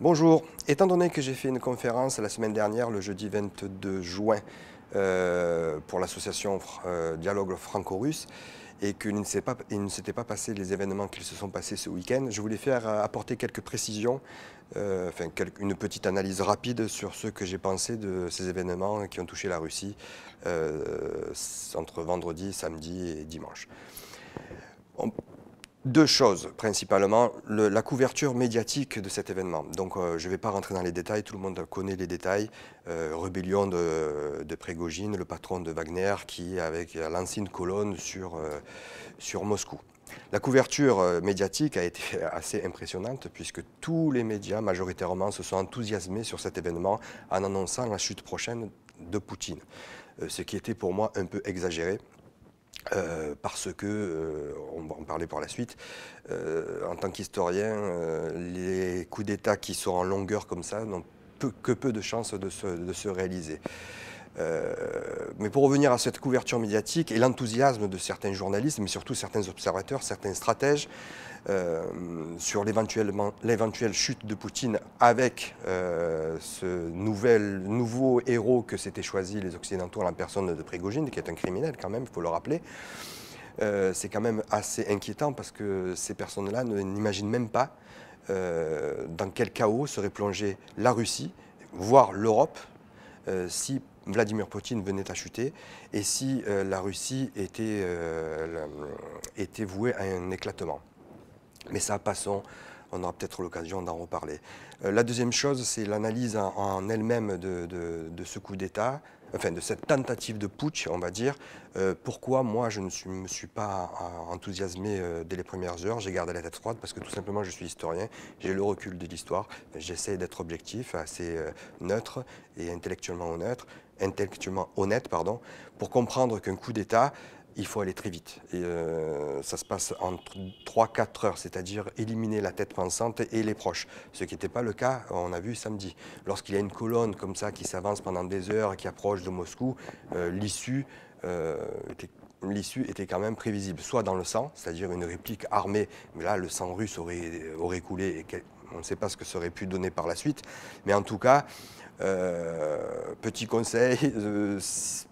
Bonjour. Étant donné que j'ai fait une conférence la semaine dernière, le jeudi 22 juin, euh, pour l'association euh, Dialogue franco-russe, et qu'il ne s'était pas, passé les événements qui se sont passés ce week-end, je voulais faire euh, apporter quelques précisions, enfin une petite analyse rapide sur ce que j'ai pensé de ces événements qui ont touché la Russie entre vendredi, samedi et dimanche. Deux choses principalement, la couverture médiatique de cet événement. Donc euh, je ne vais pas rentrer dans les détails, tout le monde connaît les détails. Euh, rébellion de, Prégogine, le patron de Wagner, qui avec l'ancienne colonne sur, euh, sur Moscou. La couverture médiatique a été assez impressionnante puisque tous les médias majoritairement se sont enthousiasmés sur cet événement en annonçant la chute prochaine de Poutine. ce qui était pour moi un peu exagéré. Euh, parce que, euh, on va en parler par la suite, euh, en tant qu'historien, les coups d'État qui sont en longueur comme ça n'ont que peu de chances de se, réaliser. mais pour revenir à cette couverture médiatique et l'enthousiasme de certains journalistes, mais surtout certains observateurs, certains stratèges, sur l'éventuelle chute de Poutine avec euh, ce nouvel, nouveau héros que s'étaient choisi les Occidentaux en la personne de Prégogine, qui est un criminel quand même, il faut le rappeler. Euh, c'est quand même assez inquiétant parce que ces personnes-là n'imaginent même pas dans quel chaos serait plongée la Russie, voire l'Europe, si Vladimir Poutine venait à chuter et si la Russie était vouée à un éclatement. Mais ça, passons, on aura peut-être l'occasion d'en reparler. Euh, la deuxième chose, c'est l'analyse en, elle-même de, ce coup d'État, enfin de cette tentative de putsch, on va dire. Euh, pourquoi moi, je ne me suis pas enthousiasmé euh, dès les premières heures? J'ai gardé la tête froide parce que tout simplement, je suis historien, j'ai le recul de l'histoire, j'essaie d'être objectif, assez neutre et intellectuellement honnête, intellectuellement honnête pardon, pour comprendre qu'un coup d'État, il faut aller très vite. Et euh, ça se passe en 3-4 heures, c'est-à-dire éliminer la tête pensante et les proches. Ce qui n'était pas le cas, on a vu samedi. Lorsqu'il y a une colonne comme ça qui s'avance pendant des heures et qui approche de Moscou, euh, l'issue euh, était l'issue était quand même prévisible, soit dans le sang, c'est-à-dire une réplique armée, mais là le sang russe aurait, aurait coulé et on ne sait pas ce que ça aurait pu donner par la suite, mais en tout cas, euh, petit conseil, euh,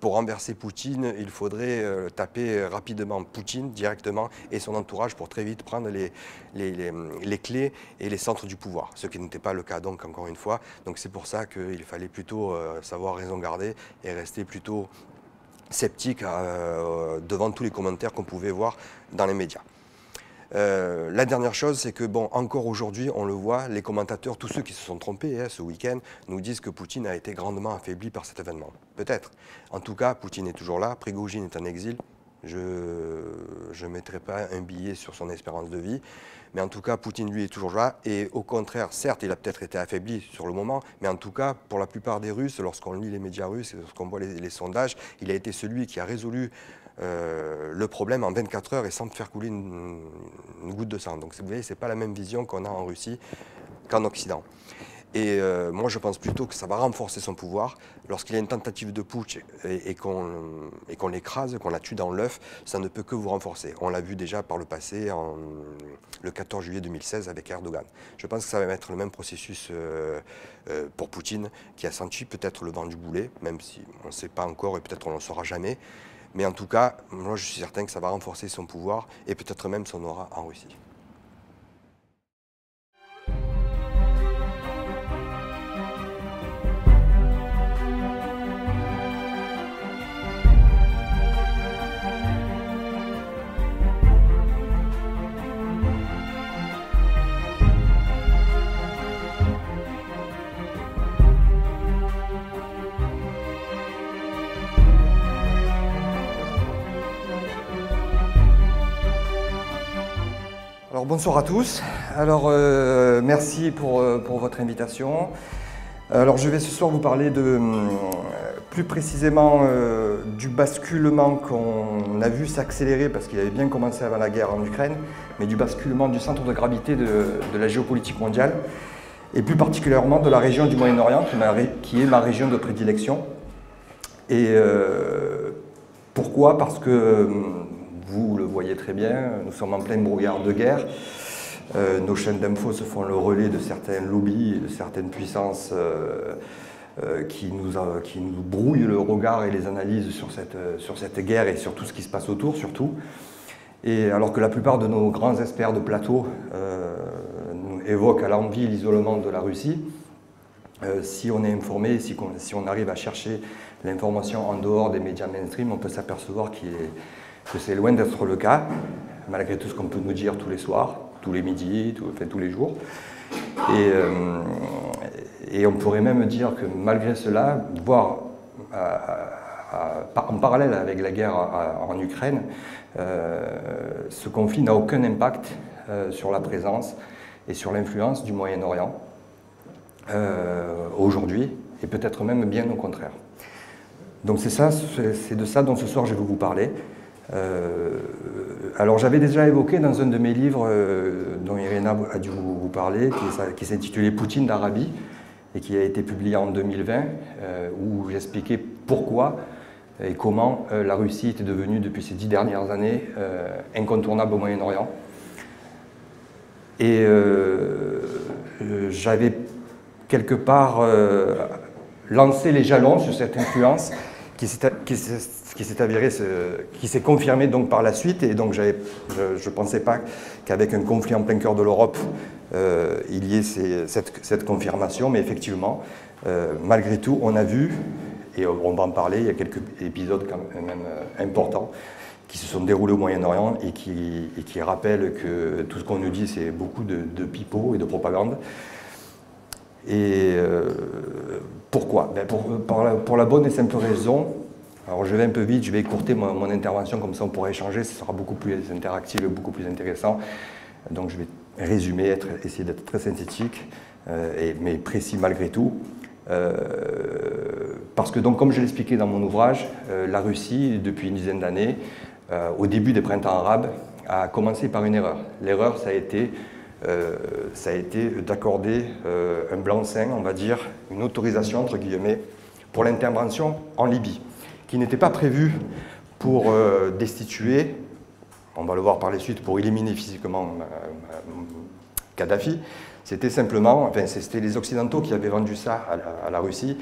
pour renverser Poutine, il faudrait euh, taper rapidement Poutine directement et son entourage pour très vite prendre les, les, clés et les centres du pouvoir, ce qui n'était pas le cas donc encore une fois. Donc c'est pour ça qu'il fallait plutôt savoir raison garder et rester plutôt sceptique devant tous les commentaires qu'on pouvait voir dans les médias. Euh, la dernière chose, c'est que, bon, encore aujourd'hui, on le voit, les commentateurs, tous ceux qui se sont trompés hein, ce week-end, nous disent que Poutine a été grandement affaibli par cet événement. Peut-être. En tout cas, Poutine est toujours là, Prigogine est en exil. Je ne mettrai pas un billet sur son espérance de vie. Mais en tout cas, Poutine, lui, est toujours là. Et au contraire, certes, il a peut-être été affaibli sur le moment, mais en tout cas, pour la plupart des Russes, lorsqu'on lit les médias russes et lorsqu'on voit les, sondages, il a été celui qui a résolu euh, le problème en 24 heures et sans faire couler une, goutte de sang. Donc vous voyez, ce n'est pas la même vision qu'on a en Russie qu'en Occident. Et euh, moi, je pense plutôt que ça va renforcer son pouvoir. Lorsqu'il y a une tentative de putsch et, qu'on l'écrase, qu'on la tue dans l'œuf, ça ne peut que vous renforcer. On l'a vu déjà par le passé, en, le 14 juillet 2016, avec Erdogan. Je pense que ça va être le même processus euh, pour Poutine, qui a senti peut-être le vent du boulet, même si on ne sait pas encore et peut-être on ne le saura jamais. Mais en tout cas, moi je suis certain que ça va renforcer son pouvoir et peut-être même son aura en Russie. Bonsoir à tous. Alors euh, merci pour, euh, pour, votre invitation. Alors je vais ce soir vous parler de euh, plus précisément du basculement qu'on a vu s'accélérer parce qu'il avait bien commencé avant la guerre en Ukraine, mais du basculement du centre de gravité de, de la géopolitique mondiale et plus particulièrement de la région du Moyen-Orient qui est ma région de prédilection. Et pourquoi? Parce que vous le voyez très bien, nous sommes en plein brouillard de guerre. nos chaînes d'infos se font le relais de certains lobbies, de certaines puissances qui, nous qui nous brouillent le regard et les analyses sur cette, sur cette guerre et sur tout ce qui se passe autour surtout. Et alors que la plupart de nos grands experts de plateau évoquent à l'envie l'isolement de la Russie, si on est informé, si, si on arrive à chercher l'information en dehors des médias mainstream, on peut s'apercevoir que c'est loin d'être le cas, malgré tout ce qu'on peut nous dire tous les soirs, tous les midis, tous les jours. Et, euh, et, on pourrait même dire que malgré cela, voire en parallèle avec la guerre en Ukraine, euh, ce conflit n'a aucun impact euh, sur la présence et sur l'influence du Moyen-Orient aujourd'hui, et peut-être même bien au contraire. Donc c'est ça, c'est de ça dont ce soir je vais vous parler. Euh, alors j'avais déjà évoqué dans un de mes livres euh, dont Irina a dû vous, parler, qui, s'intitulait Poutine d'Arabie et qui a été publié en 2020, euh, où j'expliquais pourquoi et comment la Russie était devenue depuis ces dix dernières années incontournable au Moyen-Orient. Et j'avais quelque part lancé les jalons sur cette influence qui s'est avéré, qui s'est confirmé donc par la suite. Et donc je ne pensais pas qu'avec un conflit en plein cœur de l'Europe, euh, il y ait cette, confirmation. Mais effectivement, euh, malgré tout, on a vu, et on va en parler, il y a quelques épisodes quand même euh, importants qui se sont déroulés au Moyen-Orient et qui, qui, rappellent que tout ce qu'on nous dit, c'est beaucoup de, de pipeaux et de propagande. Et pourquoi? Ben, pour, la, bonne et simple raison, alors je vais un peu vite, je vais écourter mon, intervention, comme ça on pourra échanger, ce sera beaucoup plus interactif et beaucoup plus intéressant. Donc je vais résumer, essayer d'être très synthétique, euh, mais précis malgré tout. Euh, parce que donc, comme je l'expliquais dans mon ouvrage, euh, la Russie, depuis une dizaine d'années, au début des printemps arabes, a commencé par une erreur. L'erreur, ça a été euh, ça a été d'accorder euh, un blanc-seing, on va dire, une autorisation, entre guillemets, pour l'intervention en Libye, qui n'était pas prévue pour euh, destituer, on va le voir par la suite, pour éliminer physiquement Kadhafi, c'était simplement, enfin, c'était les Occidentaux qui avaient vendu ça à la, Russie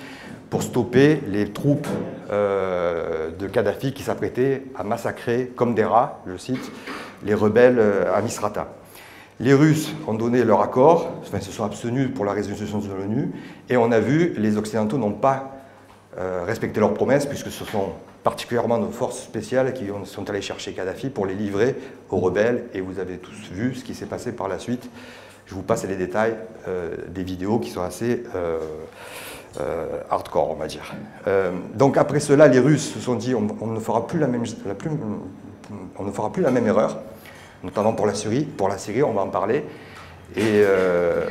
pour stopper les troupes de Kadhafi qui s'apprêtaient à massacrer comme des rats, je cite, les rebelles à Misrata. Les Russes ont donné leur accord, enfin, se sont abstenus pour la résolution de l'ONU, et on a vu les Occidentaux n'ont pas euh, respecté leurs promesses, puisque ce sont particulièrement nos forces spéciales qui sont allées chercher Kadhafi pour les livrer aux rebelles, et vous avez tous vu ce qui s'est passé par la suite. Je vous passe les détails euh, des vidéos qui sont assez euh, hardcore, on va dire. donc après cela, les Russes se sont dit on, ne fera plus la même, on ne fera plus la même erreur notamment pour la Syrie. Pour la Syrie, on va en parler. Et euh,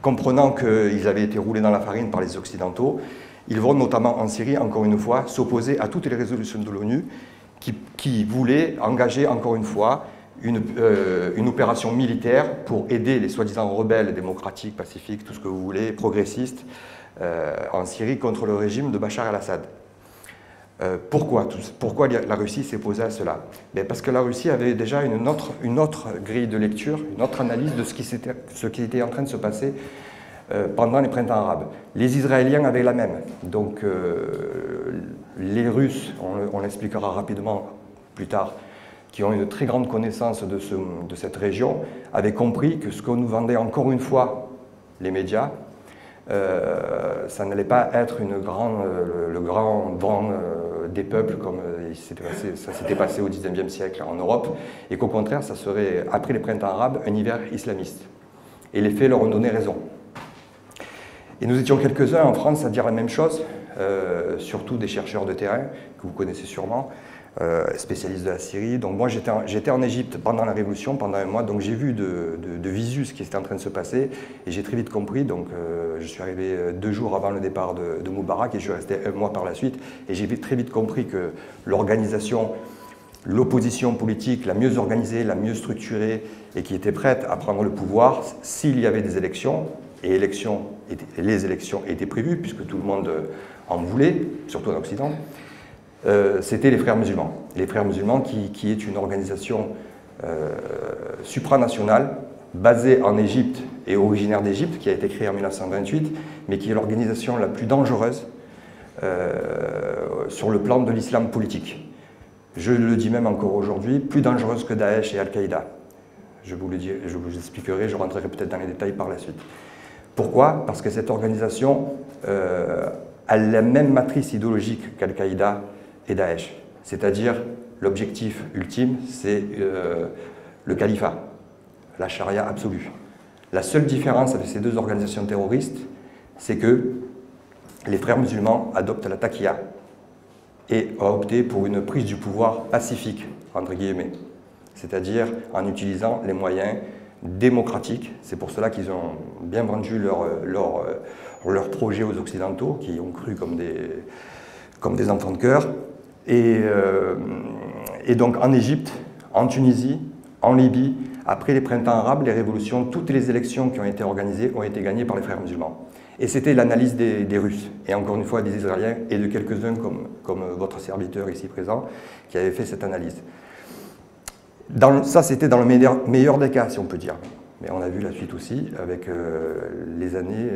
comprenant qu'ils avaient été roulés dans la farine par les Occidentaux, ils vont notamment en Syrie, encore une fois, s'opposer à toutes les résolutions de l'ONU qui, voulaient engager, encore une fois, une, euh, une opération militaire pour aider les soi-disant rebelles démocratiques, pacifiques, tout ce que vous voulez, progressistes, euh, en Syrie contre le régime de Bachar el-Assad. Euh, pourquoi, la Russie s'est posée à cela? Ben, Parce que la Russie avait déjà une autre, grille de lecture, une autre analyse de ce qui, était en train de se passer euh, pendant les printemps arabes. Les Israéliens avaient la même. Donc euh, les Russes, on, l'expliquera rapidement plus tard, qui ont une très grande connaissance de, ce, de cette région, avaient compris que ce qu'on nous vendait encore une fois les médias, ça n'allait pas être le, grand euh, des peuples comme euh, ça s'était passé au XIXe siècle en Europe, et qu'au contraire, ça serait, après les printemps arabes, un hiver islamiste. Et les faits leur ont donné raison. Et nous étions quelques-uns en France à dire la même chose, surtout des chercheurs de terrain, que vous connaissez sûrement, euh, spécialiste de la Syrie. Donc moi j'étais en, Égypte pendant la Révolution, pendant un mois, donc j'ai vu de, visu ce qui était en train de se passer et j'ai très vite compris. Donc euh, je suis arrivé euh, deux jours avant le départ de, Moubarak et je suis resté un mois par la suite et j'ai très vite compris que l'organisation, l'opposition politique la mieux organisée, la mieux structurée et qui était prête à prendre le pouvoir s'il y avait des élections, et les élections étaient prévues puisque tout le monde en voulait, surtout en Occident, c'était les Frères musulmans. Les Frères musulmans qui, est une organisation euh, supranationale basé en Égypte et originaire d'Égypte, qui a été créé en 1928, mais qui est l'organisation la plus dangereuse sur le plan de l'islam politique. Je le dis même encore aujourd'hui, plus dangereuse que Daesh et Al-Qaïda. Je vous le dis, je vous expliquerai, je rentrerai peut-être dans les détails par la suite. Pourquoi? Parce que cette organisation euh, a la même matrice idéologique qu'Al-Qaïda Daesh. C'est-à-dire, l'objectif ultime, c'est euh, le califat, la charia absolue. La seule différence avec ces deux organisations terroristes, c'est que les frères musulmans adoptent la taqiyya et ont opté pour une prise du pouvoir pacifique, entre guillemets c'est-à-dire en utilisant les moyens démocratiques. C'est pour cela qu'ils ont bien vendu leur, leur, leur, projet aux Occidentaux, qui ont cru comme des, comme des enfants de cœur. Et, euh, et donc en Égypte, en Tunisie, en Libye, après les printemps arabes, les révolutions, toutes les élections qui ont été organisées ont été gagnées par les frères musulmans. Et c'était l'analyse des, Russes, et encore une fois des Israéliens, et de quelques-uns comme, votre serviteur ici présent, qui avaient fait cette analyse ça, c'était dans le meilleur, des cas, si on peut dire. Mais on a vu la suite aussi avec euh, les années,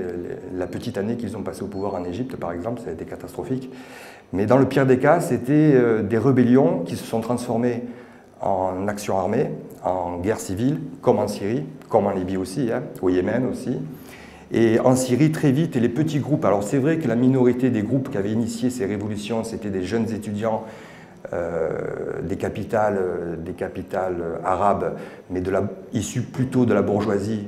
la petite année qu'ils ont passée au pouvoir en Égypte, par exemple, ça a été catastrophique. Mais dans le pire des cas, c'était euh, des rébellions qui se sont transformées en actions armées, en guerre civile, comme en Syrie, comme en Libye aussi, hein, au Yémen aussi. Et en Syrie, très vite, les petits groupes. Alors c'est vrai que la minorité des groupes qui avaient initié ces révolutions, c'était des jeunes étudiants euh, des capitales, euh, des capitales arabes, mais de la, issues plutôt de la bourgeoisie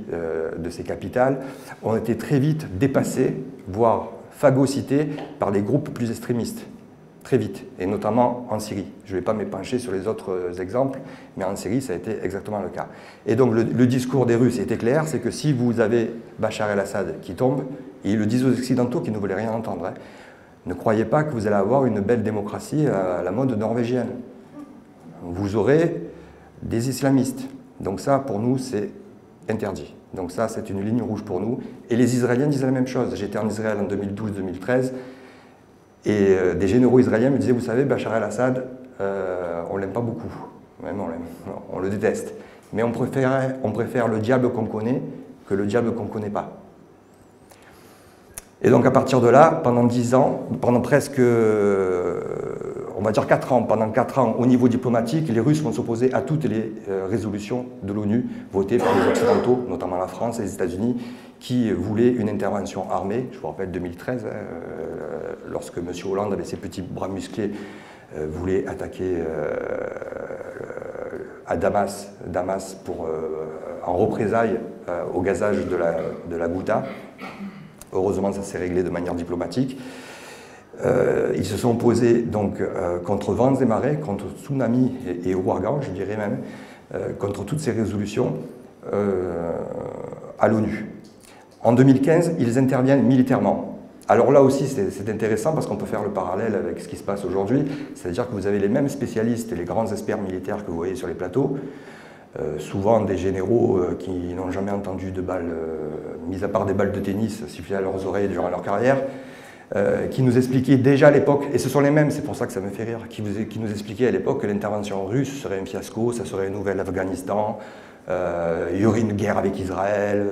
de ces capitales, ont été très vite dépassées, voire phagocytées par des groupes plus extrémistes, très vite, et notamment en Syrie. Je ne vais pas m'épancher sur les autres exemples, mais en Syrie, ça a été exactement le cas. Et donc le, le discours des Russes était clair, c'est que si vous avez Bachar el-Assad qui tombe, et ils le disent aux Occidentaux qui ne voulaient rien entendre, hein, ne croyez pas que vous allez avoir une belle démocratie à la mode norvégienne. Vous aurez des islamistes. Donc ça, pour nous, c'est interdit. Donc ça, c'est une ligne rouge pour nous. Et les Israéliens disent la même chose. J'étais en Israël en 2012-2013, et euh, des généraux israéliens me disaient, vous savez, Bachar el-Assad, euh, on l'aime pas beaucoup. Même on, on le déteste. Mais on préfère, on préfère le diable qu'on connaît que le diable qu'on ne connaît pas. Et donc à partir de là, pendant dix ans, pendant presque, on va dire quatre ans, pendant quatre ans au niveau diplomatique, les Russes vont s'opposer à toutes les euh, résolutions de l'ONU votées par les Occidentaux, notamment la France et les États-Unis, qui voulaient une intervention armée. Je vous rappelle 2013, hein, euh, lorsque M. Hollande, avec ses petits bras musclés, voulait attaquer à Damas, Damas pour, en représailles au gazage de la, de la. Heureusement, ça s'est réglé de manière diplomatique. Euh, ils se sont opposés donc euh, contre vents et marées, contre tsunami et, et ouragan, je dirais même, euh, contre toutes ces résolutions à l'ONU. En 2015, ils interviennent militairement. Alors là aussi, c'est intéressant parce qu'on peut faire le parallèle avec ce qui se passe aujourd'hui, c'est-à-dire que vous avez les mêmes spécialistes les grands experts militaires que vous voyez sur les plateaux, souvent des généraux qui n'ont jamais entendu de balles, mis à part des balles de tennis siffler à leurs oreilles durant leur carrière, qui nous expliquaient déjà à l'époque, et ce sont les mêmes, c'est pour ça que ça me fait rire, qui, nous expliquaient à l'époque que l'intervention russe serait un fiasco, ça serait un nouvel Afghanistan, il y aurait une guerre avec Israël,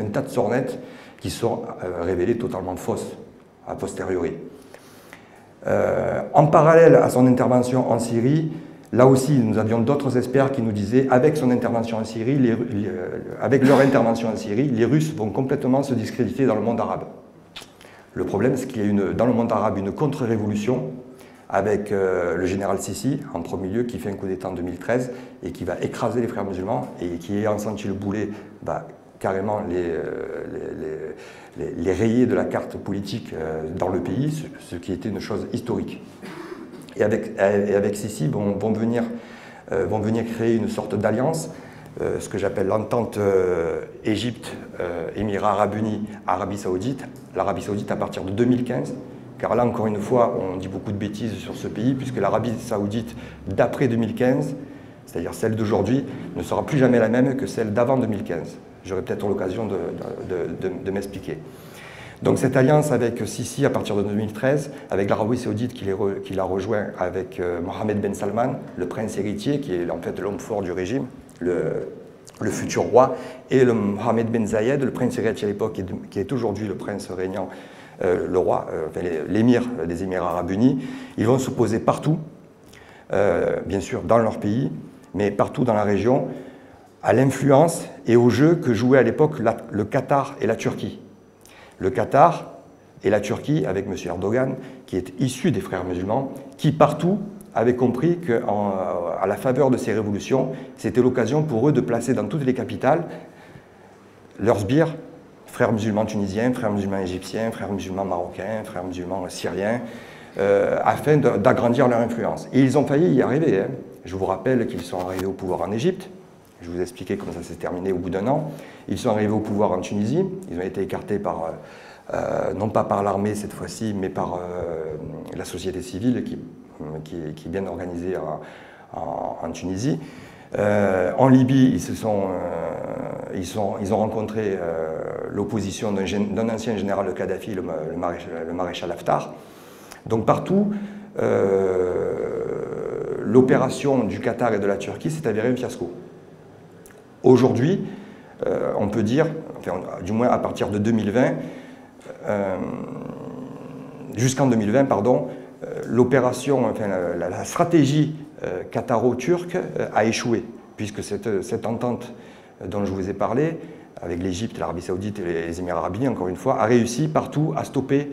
un, tas de sornettes qui sont révélées totalement fausses a posteriori. en parallèle à son intervention en Syrie, Là aussi, nous avions d'autres experts qui nous disaient, avec son intervention en Syrie, euh, avec leur intervention en Syrie, les Russes vont complètement se discréditer dans le monde arabe. Le problème, c'est qu'il y a dans le monde arabe une contre-révolution avec euh, le général Sissi, en premier lieu, qui fait un coup d'État en 2013 et qui va écraser les frères musulmans et qui, ayant senti le boulet, va carrément les, euh, de la carte politique dans le pays, ce qui était une chose historique. Et avec, et Sisi euh, vont venir créer une sorte d'alliance, euh, ce que j'appelle l'entente euh, Égypte, Émirats arabes unis, Arabie saoudite. L'Arabie saoudite à partir de 2015, car là encore une fois on dit beaucoup de bêtises sur ce pays, puisque l'Arabie saoudite d'après 2015, c'est-à-dire celle d'aujourd'hui, ne sera plus jamais la même que celle d'avant 2015. J'aurai peut-être l'occasion de, m'expliquer. Donc cette alliance avec Sisi à partir de 2013, avec l'Arabie saoudite qui l'a rejoint avec euh, Mohamed Ben Salman, le prince héritier, qui est en fait l'homme fort du régime, le, futur roi, et le Mohamed Ben Zayed, le prince héritier à l'époque, qui est aujourd'hui le prince régnant, euh, le roi, euh, l'émir des Émirats arabes unis, ils vont s'opposer partout, euh, bien sûr dans leur pays, mais partout dans la région, à l'influence et au jeu que jouaient à l'époque le Qatar et la Turquie. Le Qatar et la Turquie, avec M. Erdogan, qui est issu des frères musulmans, qui partout avaient compris qu'à la faveur de ces révolutions, c'était l'occasion pour eux de placer dans toutes les capitales leurs sbires, frères musulmans tunisiens, frères musulmans égyptiens, frères musulmans marocains, frères musulmans syriens, euh, afin d'agrandir leur influence. Et ils ont failli y arriver. Hein. Je vous rappelle qu'ils sont arrivés au pouvoir en Égypte. Je vous ai expliqué comment ça s'est terminé au bout d'un an. Ils sont arrivés au pouvoir en Tunisie. Ils ont été écartés par, euh, euh, non pas par l'armée cette fois-ci, mais par la société civile qui qui, est bien organisé en, Tunisie. Euh, en Libye, ils, se sont, euh, ils, ont rencontré euh, l'opposition d'un ancien général de Kadhafi, le, maréchal, le, Haftar. Donc partout, l'opération du Qatar et de la Turquie s'est avérée un fiasco. Aujourd'hui, on peut dire, enfin, du moins à partir de 2020, jusqu'en 2020, pardon, euh, l'opération, enfin, la, stratégie euh, qataro-turque euh, a échoué, puisque cette, cette, entente dont je vous ai parlé, avec l'Égypte, l'Arabie saoudite et les Émirats arabes unis, encore une fois, a réussi partout à stopper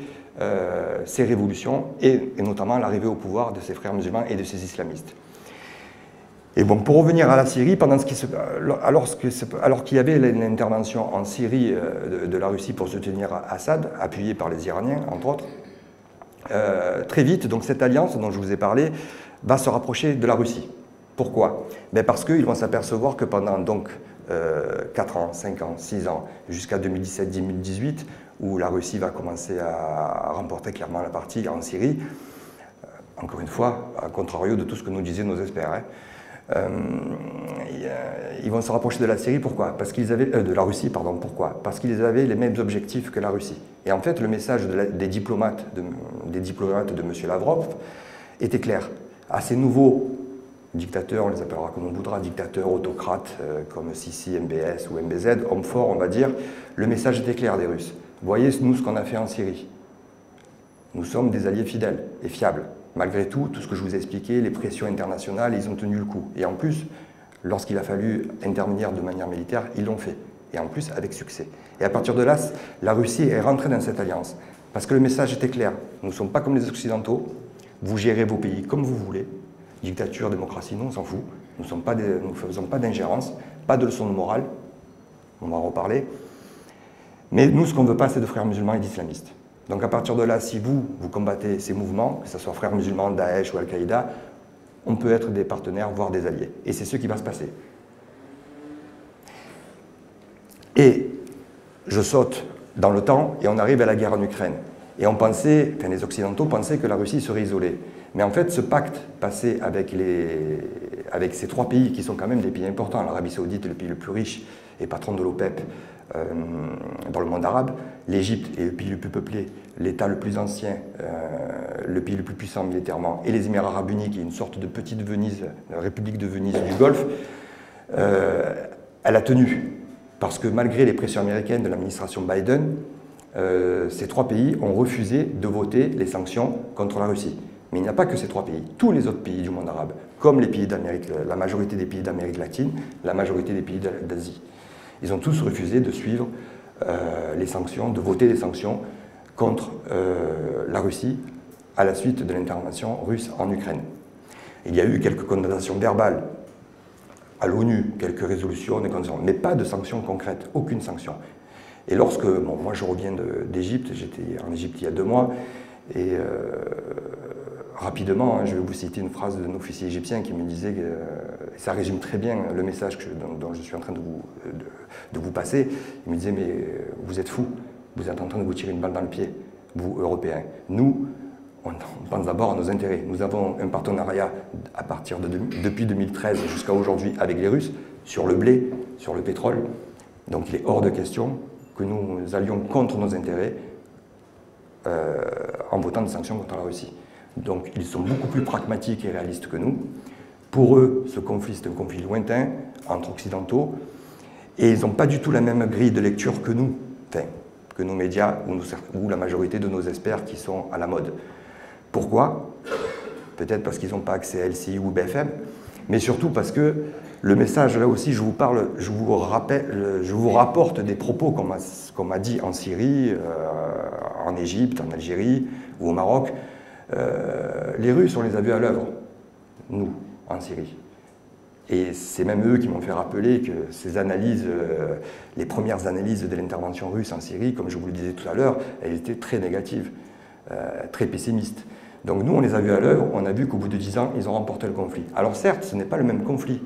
ces révolutions et, notamment l'arrivée au pouvoir de ces frères musulmans et de ces islamistes. Et bon, pour revenir à la Syrie, pendant ce qui se, alors, alors qu'il y avait l'intervention en Syrie de, la Russie pour soutenir Assad, appuyée par les Iraniens, entre autres, euh, très vite, donc cette alliance dont je vous ai parlé va se rapprocher de la Russie. Pourquoi? Ben Parce qu'ils vont s'apercevoir que pendant donc, 4 euh, ans, 5 ans, 6 ans, jusqu'à 2017-2018, où la Russie va commencer à remporter clairement la partie en Syrie, euh, encore une fois, à contrario de tout ce que nous disaient nos experts. Hein, ils vont se rapprocher de la Syrie, pourquoi? Parce qu'ils avaient, euh, de la Russie, pardon, pourquoi? Parce qu'ils avaient les mêmes objectifs que la Russie. Et en fait, le message des, diplomates de, des diplomates de M. Lavrov était clair. À ces nouveaux dictateurs, on les appellera comme on voudra, dictateurs, autocrates, euh, comme Sisi, MBS ou MBZ, hommes forts, on va dire, le message était clair des Russes. Voyez, nous, ce qu'on a fait en Syrie. Nous sommes des alliés fidèles et fiables. Malgré tout, tout ce que je vous ai expliqué, les pressions internationales, ils ont tenu le coup. Et en plus, lorsqu'il a fallu intervenir de manière militaire, ils l'ont fait. Et en plus, avec succès. Et à partir de là, la Russie est rentrée dans cette alliance. Parce que le message était clair. Nous ne sommes pas comme les Occidentaux. Vous gérez vos pays comme vous voulez. Dictature, démocratie, non, on s'en fout. Nous ne faisons pas d'ingérence, pas de leçon de morale. On va en reparler. Mais nous, ce qu'on ne veut pas, c'est de frères musulmans et d'islamistes. Donc à partir de là, si vous, vous combattez ces mouvements, que ce soit Frères musulmans, Daesh ou Al-Qaïda, on peut être des partenaires, voire des alliés. Et c'est ce qui va se passer. Et je saute dans le temps et on arrive à la guerre en Ukraine. Et on pensait, enfin les Occidentaux pensaient que la Russie serait isolée. Mais en fait, ce pacte passé avec, les, avec ces trois pays, qui sont quand même des pays importants, l'Arabie saoudite le pays le plus riche et patron de l'OPEP, dans le monde arabe. L'Égypte est le pays le plus peuplé, l'État le plus ancien, euh, le pays le plus puissant militairement, et les Émirats arabes unis, qui est une sorte de petite Venise, la République de Venise du Golfe, euh, elle a tenu. Parce que malgré les pressions américaines de l'administration Biden, ces trois pays ont refusé de voter les sanctions contre la Russie. Mais il n'y a pas que ces trois pays. Tous les autres pays du monde arabe, comme les pays d'Amérique, la majorité des pays d'Amérique latine, la majorité des pays d'Asie, ils ont tous refusé de suivre euh, les sanctions, de voter les sanctions contre euh, la Russie à la suite de l'intervention russe en Ukraine. Il y a eu quelques condamnations verbales à l'ONU, quelques résolutions, des mais pas de sanctions concrètes, aucune sanction. Et lorsque, bon, moi je reviens d'Égypte, j'étais en Égypte il y a deux mois, et euh, rapidement, hein, je vais vous citer une phrase d'un officier égyptien qui me disait, que, ça résume très bien le message dont, je suis en train de vous, de, vous passer, il me disait, mais vous êtes fous, vous êtes en train de vous tirer une balle dans le pied, vous, Européens. Nous, on pense d'abord à nos intérêts. Nous avons un partenariat à partir de, depuis 2013 jusqu'à aujourd'hui avec les Russes sur le blé, sur le pétrole. Donc il est hors de question que nous allions contre nos intérêts euh, en votant des sanctions contre la Russie. Donc ils sont beaucoup plus pragmatiques et réalistes que nous. Pour eux, ce conflit, c'est un conflit lointain entre occidentaux. Et ils n'ont pas du tout la même grille de lecture que nous, que nos médias ou, ou la majorité de nos experts qui sont à la mode. Pourquoi? Peut-être parce qu'ils n'ont pas accès à LCI ou BFM, mais surtout parce que le message, là aussi, je vous parle, je vous, rappelle, je vous rapporte des propos qu'on m'a dit en Syrie, euh, en Égypte, en Algérie ou au Maroc. Euh, les Russes, on les a vus à l'œuvre, nous, en Syrie. Et c'est même eux qui m'ont fait rappeler que ces analyses, euh, les premières analyses de l'intervention russe en Syrie, comme je vous le disais tout à l'heure, elles étaient très négatives, très pessimistes. Donc nous, on les a vus à l'œuvre, on a vu qu'au bout de dix ans, ils ont remporté le conflit. Alors certes, ce n'est pas le même conflit,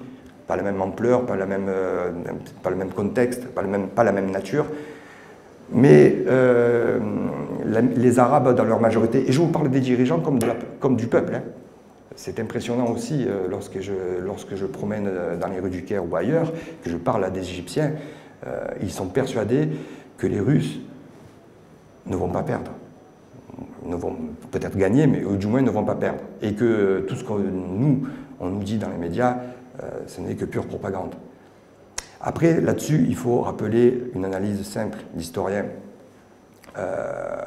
pas la même ampleur, pas, euh, le même contexte, pas, pas la même nature, mais euh, les Arabes dans leur majorité, et je vous parle des dirigeants comme, du peuple, hein. c'est impressionnant aussi euh, lorsque, je, lorsque je promène dans les rues du Caire ou ailleurs, que je parle à des Égyptiens, ils sont persuadés que les Russes ne vont pas perdre ne vont peut-être gagner, mais du moins ne vont pas perdre. Et que tout ce que nous, on nous dit dans les médias, euh, ce n'est que pure propagande. Après, là-dessus, il faut rappeler une analyse simple d'historien. Euh,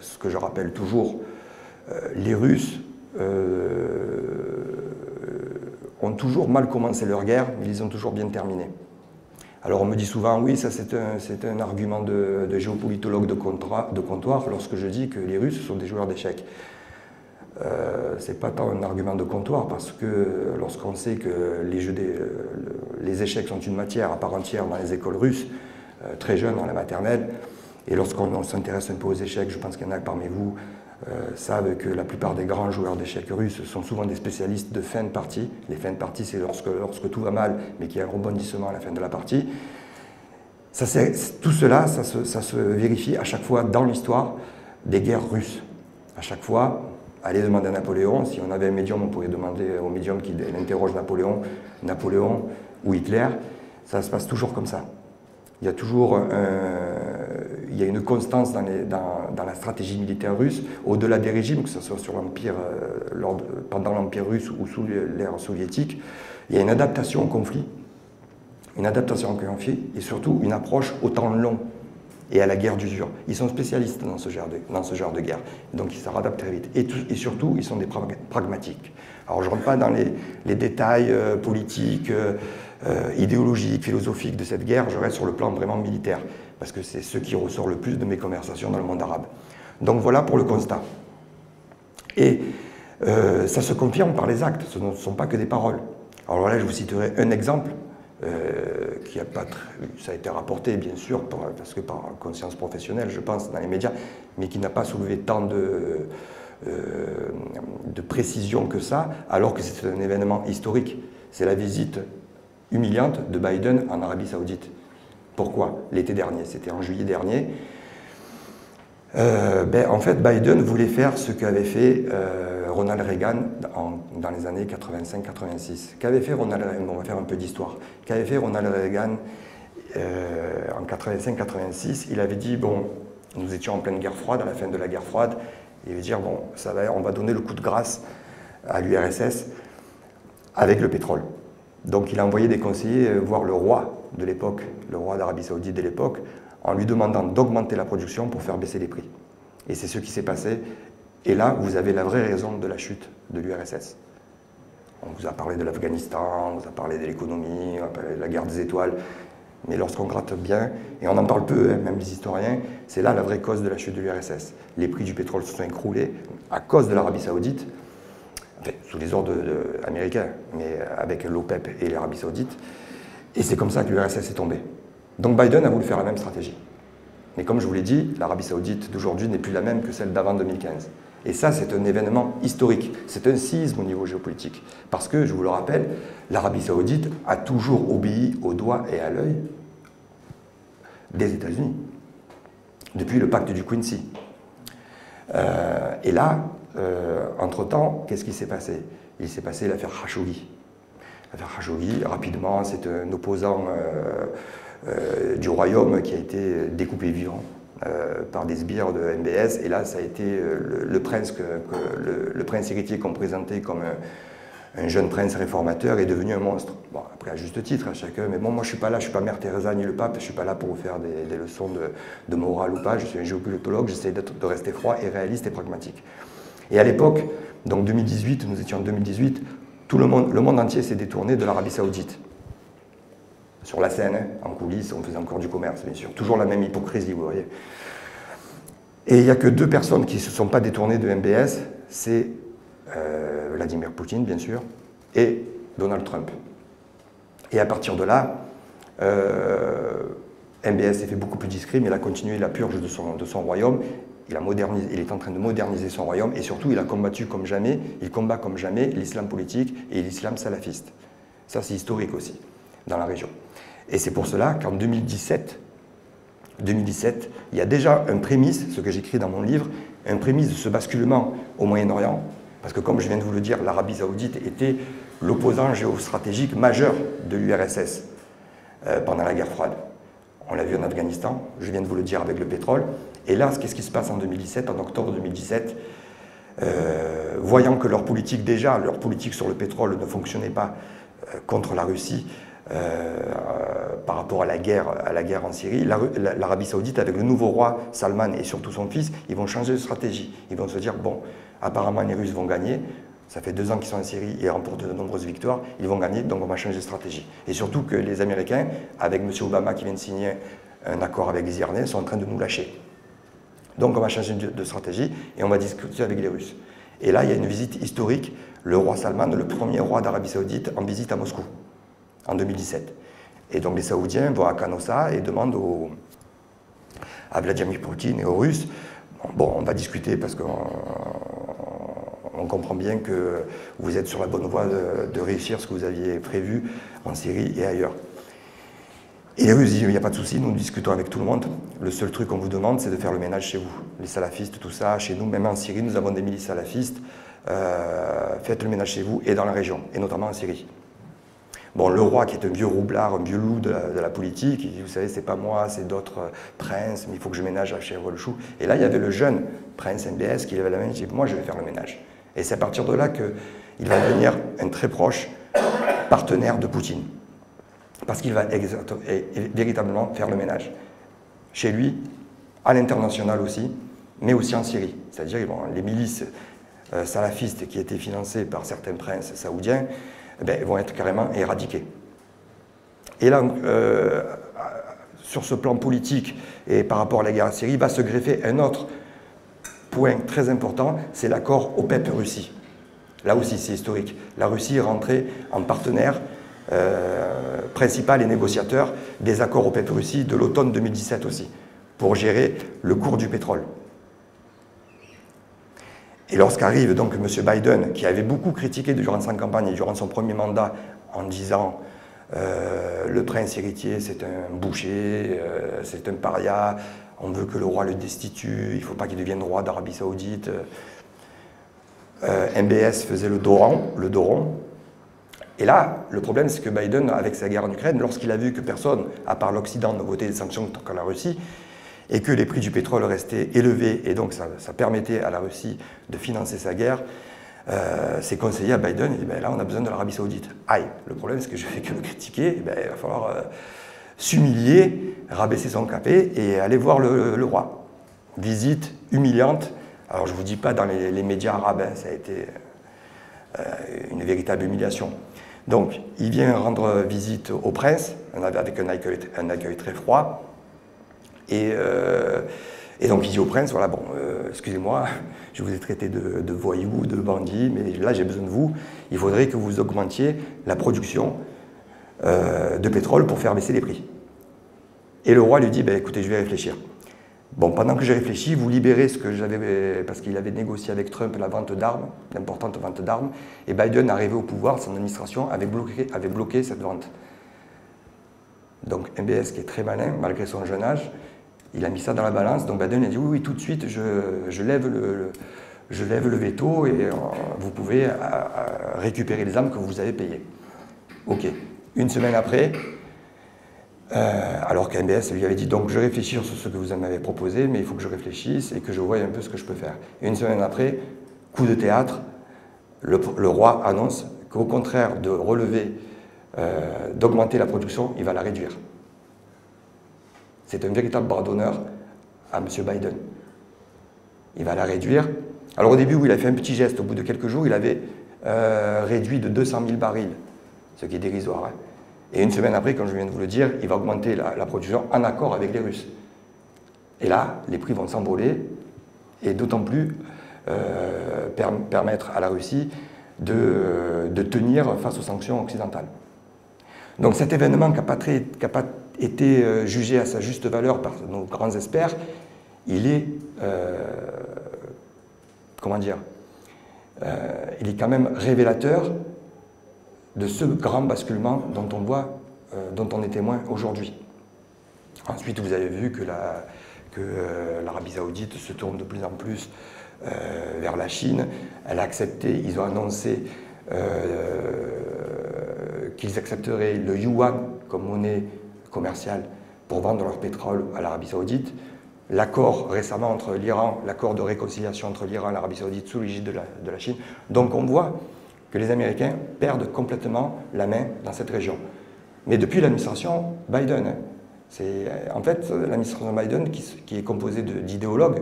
ce que je rappelle toujours, euh, les Russes ont toujours mal commencé leur guerre, mais ils ont toujours bien terminé. Alors on me dit souvent, oui, ça c'est un, argument de, géopolitologue de, comptoir lorsque je dis que les Russes sont des joueurs d'échecs. Euh, c'est pas tant un argument de comptoir parce que lorsqu'on sait que les, les échecs sont une matière à part entière dans les écoles russes, euh, très jeunes dans la maternelle, et lorsqu'on s'intéresse un peu aux échecs, je pense qu'il y en a parmi vous euh, savent que la plupart des grands joueurs d'échecs russes sont souvent des spécialistes de fin de partie. Les fins de partie, c'est lorsque, lorsque tout va mal, mais qu'il y a un rebondissement à la fin de la partie. Ça, tout cela, ça se, vérifie à chaque fois dans l'histoire des guerres russes. À chaque fois, allez demander à Napoléon, si on avait un médium, on pourrait demander au médium qui interroge Napoléon, Napoléon ou Hitler, ça se passe toujours comme ça. Il y a toujours un, il y a une constance dans, la stratégie militaire russe, au-delà des régimes, que ce soit sur l'empire, euh, pendant l'empire russe ou sous l'ère soviétique, il y a une adaptation au conflit, une adaptation au conflit et surtout une approche au temps long et à la guerre d'usure. Ils sont spécialistes dans ce genre de, guerre, donc ils se réadaptent très vite. Et, surtout, ils sont des pragmatiques. Alors je ne rentre pas dans les, détails euh, politiques, euh, idéologiques, philosophiques de cette guerre, je reste sur le plan vraiment militaire parce que c'est ce qui ressort le plus de mes conversations dans le monde arabe. Donc voilà pour le constat. Et euh, ça se confirme par les actes, ce ne sont pas que des paroles. Alors là, je vous citerai un exemple euh, qui a pas ça a été rapporté bien sûr parce que par conscience professionnelle, je pense, dans les médias, mais qui n'a pas soulevé tant de, euh, de précision que ça, alors que c'est un événement historique. C'est la visite humiliante de Biden en Arabie Saoudite. Pourquoi L'été dernier, c'était en juillet dernier. Euh, ben, en fait, Biden voulait faire ce qu'avait fait euh, Ronald Reagan dans les années 85-86. Qu'avait fait Ronald Reagan On va faire un peu d'histoire. Qu'avait fait Ronald Reagan euh, en 85-86 Il avait dit bon, nous étions en pleine guerre froide, à la fin de la guerre froide. Il veut dire bon, ça va, on va donner le coup de grâce à l'URSS avec le pétrole. Donc il a envoyé des conseillers voir le roi de l'époque, le roi d'Arabie Saoudite de l'époque, en lui demandant d'augmenter la production pour faire baisser les prix. Et c'est ce qui s'est passé. Et là, vous avez la vraie raison de la chute de l'URSS. On vous a parlé de l'Afghanistan, on vous a parlé de l'économie, de la guerre des étoiles. Mais lorsqu'on gratte bien, et on en parle peu, hein, même les historiens, c'est là la vraie cause de la chute de l'URSS. Les prix du pétrole se sont écroulés à cause de l'Arabie Saoudite, sous les ordres américains, mais avec l'OPEP et l'Arabie Saoudite. Et c'est comme ça que l'URSS est tombée. Donc Biden a voulu faire la même stratégie. Mais comme je vous l'ai dit, l'Arabie saoudite d'aujourd'hui n'est plus la même que celle d'avant 2015. Et ça, c'est un événement historique. C'est un séisme au niveau géopolitique. Parce que, je vous le rappelle, l'Arabie saoudite a toujours obéi au doigt et à l'œil des États-Unis, depuis le pacte du Quincy. Euh, et là, euh, entre-temps, qu'est-ce qui s'est passé? Il s'est passé l'affaire Khashoggi. L'affaire Khashoggi, rapidement, c'est un opposant euh, euh, du royaume qui a été découpé vivant par des sbires de MBS. Et là, ça a été le, prince, le, héritier qu'on présentait comme un jeune prince réformateur est devenu un monstre. Bon, après, à juste titre, à chacun, mais bon, moi je suis pas là, je suis pas Mère Teresa ni le pape, je suis pas là pour vous faire des, leçons de, morale ou pas, je suis un géopolitologue, j'essaie de rester froid et réaliste et pragmatique. Et à l'époque, donc 2018, nous étions en 2018, tout le monde, le monde entier s'est détourné de l'Arabie Saoudite. Sur la scène, en coulisses, on faisait encore du commerce, bien sûr. Toujours la même hypocrisie, vous voyez. Et il n'y a que deux personnes qui ne se sont pas détournées de MBS, c'est euh, Vladimir Poutine, bien sûr, et Donald Trump. Et à partir de là, euh, MBS s'est fait beaucoup plus discret, mais il a continué la purge de son, de son royaume. Il, est en train de moderniser son royaume et surtout, il a combattu comme jamais, il combat comme jamais l'islam politique et l'islam salafiste. Ça, c'est historique aussi, dans la région. Et c'est pour cela qu'en 2017, 2017, il y a déjà un prémisse, ce que j'écris dans mon livre, un prémisse de ce basculement au Moyen-Orient, parce que comme je viens de vous le dire, l'Arabie saoudite était l'opposant géostratégique majeur de l'URSS euh, pendant la guerre froide. On l'a vu en Afghanistan, je viens de vous le dire avec le pétrole. Et là, qu'est-ce qui se passe en 2017, en octobre 2017 euh, Voyant que leur politique, déjà, leur politique sur le pétrole ne fonctionnait pas euh, contre la Russie, par rapport à la guerre, à la guerre en Syrie, l'Arabie saoudite, avec le nouveau roi Salman et surtout son fils, ils vont changer de stratégie. Ils vont se dire, bon, apparemment les Russes vont gagner, ça fait deux ans qu'ils sont en Syrie et remportent de nombreuses victoires, ils vont gagner, donc on va changer de stratégie. Et surtout que les Américains, avec M. Obama qui vient de signer un accord avec les Iraniens, sont en train de nous lâcher. Donc on va changer de stratégie et on va discuter avec les Russes. Et là, il y a une visite historique, le roi Salman, le premier roi d'Arabie Saoudite, en visite à Moscou, en 2017. Et donc les Saoudiens vont à Canossa et demandent à Vladimir Poutine et aux Russes, bon, on va discuter parce qu'on on comprend bien que vous êtes sur la bonne voie de, réussir ce que vous aviez prévu en Syrie et ailleurs. Et Russes disent, il n'y a pas de souci, nous discutons avec tout le monde. Le seul truc qu'on vous demande, c'est de faire le ménage chez vous. Les salafistes, tout ça, chez nous, même en Syrie, nous avons des milices salafistes. Euh, faites le ménage chez vous et dans la région, et notamment en Syrie. Bon, le roi, qui est un vieux roublard, un vieux loup de la, politique, il dit, vous savez, c'est pas moi, c'est d'autres euh, princes, mais il faut que je ménage chez chou. Et là, il y avait le jeune prince MBS qui levait la main et dit, moi, je vais faire le ménage. Et c'est à partir de là qu'il va devenir un très proche partenaire de Poutine. Parce qu'il va véritablement faire le ménage. Chez lui, à l'international aussi, mais aussi en Syrie. C'est-à-dire les milices euh, salafistes qui étaient financées par certains princes saoudiens eh ben, vont être carrément éradiquées. Et là, euh, sur ce plan politique et par rapport à la guerre en Syrie, va se greffer un autre point très important, c'est l'accord OPEP-Russie. Là aussi, c'est historique. La Russie est rentrée en partenaire principal et négociateur des accords OPEP-Russie de l'automne 2017 aussi, pour gérer le cours du pétrole. Et lorsqu'arrive donc M. Biden, qui avait beaucoup critiqué durant sa campagne et durant son premier mandat, en disant euh, le prince héritier c'est un boucher, euh, c'est un paria, on veut que le roi le destitue, il ne faut pas qu'il devienne roi d'Arabie Saoudite. Euh, MBS faisait le Doron, le Doron. Et là, le problème, c'est que Biden, avec sa guerre en Ukraine, lorsqu'il a vu que personne, à part l'Occident, ne votait des sanctions contre la Russie, et que les prix du pétrole restaient élevés, et donc ça, permettait à la Russie de financer sa guerre, euh, ses conseillers à Biden, il dit, ben là, on a besoin de l'Arabie Saoudite. Aïe, le problème, c'est que je fais que le critiquer, ben, il va falloir... Euh, s'humilier, rabaisser son capé et aller voir le, roi. Visite humiliante. Alors je ne vous dis pas dans les, médias arabes, hein, ça a été euh, une véritable humiliation. Donc il vient rendre visite au prince avec un accueil, très froid. Et, euh, donc il dit au prince, voilà, bon, euh, excusez-moi, je vous ai traité de, de voyou, de bandit, mais là j'ai besoin de vous. Il faudrait que vous augmentiez la production euh, de pétrole pour faire baisser les prix. Et le roi lui dit, ben, écoutez, je vais réfléchir. Bon, pendant que j'ai réfléchi, vous libérez ce que j'avais, parce qu'il avait négocié avec Trump la vente d'armes, l'importante vente d'armes, et Biden, arrivé au pouvoir, son administration avait bloqué, cette vente. Donc MBS, qui est très malin, malgré son jeune âge, il a mis ça dans la balance. Donc Biden a dit oui, oui, tout de suite, je, lève, le, veto et euh, vous pouvez euh, récupérer les armes que vous avez payées. Ok. Une semaine après, euh, alors qu'MBS lui avait dit donc je réfléchis sur ce que vous m'avez proposé, mais il faut que je réfléchisse et que je voie un peu ce que je peux faire. une semaine après, coup de théâtre, le, roi annonce qu'au contraire de relever, euh, d'augmenter la production, il va la réduire. C'est un véritable bras d'honneur à M. Biden. Il va la réduire. Alors au début, il a fait un petit geste, au bout de quelques jours, il avait euh, réduit de 200 000 barils, ce qui est dérisoire. Hein. Et une semaine après, comme je viens de vous le dire, il va augmenter la, production en accord avec les Russes. Et là, les prix vont s'envoler, et d'autant plus euh, permettre à la Russie de, tenir face aux sanctions occidentales. Donc cet événement qui n'a pas, pas, été euh, jugé à sa juste valeur par nos grands experts, il est, euh, comment dire, il est quand même révélateur de ce grand basculement dont on voit, dont on est témoin aujourd'hui. Ensuite, vous avez vu que l'Arabie saoudite se tourne de plus en plus euh, vers la Chine. Elle a accepté, ils ont annoncé euh, qu'ils accepteraient le yuan comme monnaie commerciale pour vendre leur pétrole à l'Arabie saoudite. L'accord récemment entre l'Iran, l'accord de réconciliation entre l'Iran et l'Arabie saoudite sous l'égide de, de la, Chine. Donc on voit que les Américains perdent complètement la main dans cette région. Mais depuis l'administration Biden, c'est en fait l'administration Biden qui, qui, est composée d'idéologues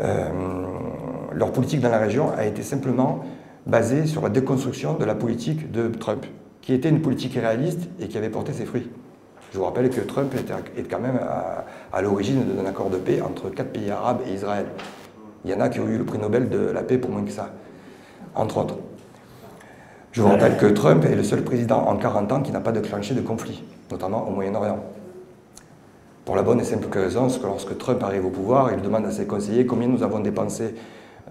euh, leur politique dans la région a été simplement basée sur la déconstruction de la politique de Trump, qui était une politique réaliste et qui avait porté ses fruits. Je vous rappelle que Trump est quand même à, l'origine d'un accord de paix entre quatre pays arabes et Israël. Il y en a qui ont eu le prix Nobel de la paix pour moins que ça, entre autres. Je vous rappelle que Trump est le seul président en 40 ans qui n'a pas déclenché de conflit, notamment au Moyen-Orient. Pour la bonne et simple raison, c'est que lorsque Trump arrive au pouvoir, il demande à ses conseillers combien nous avons dépensé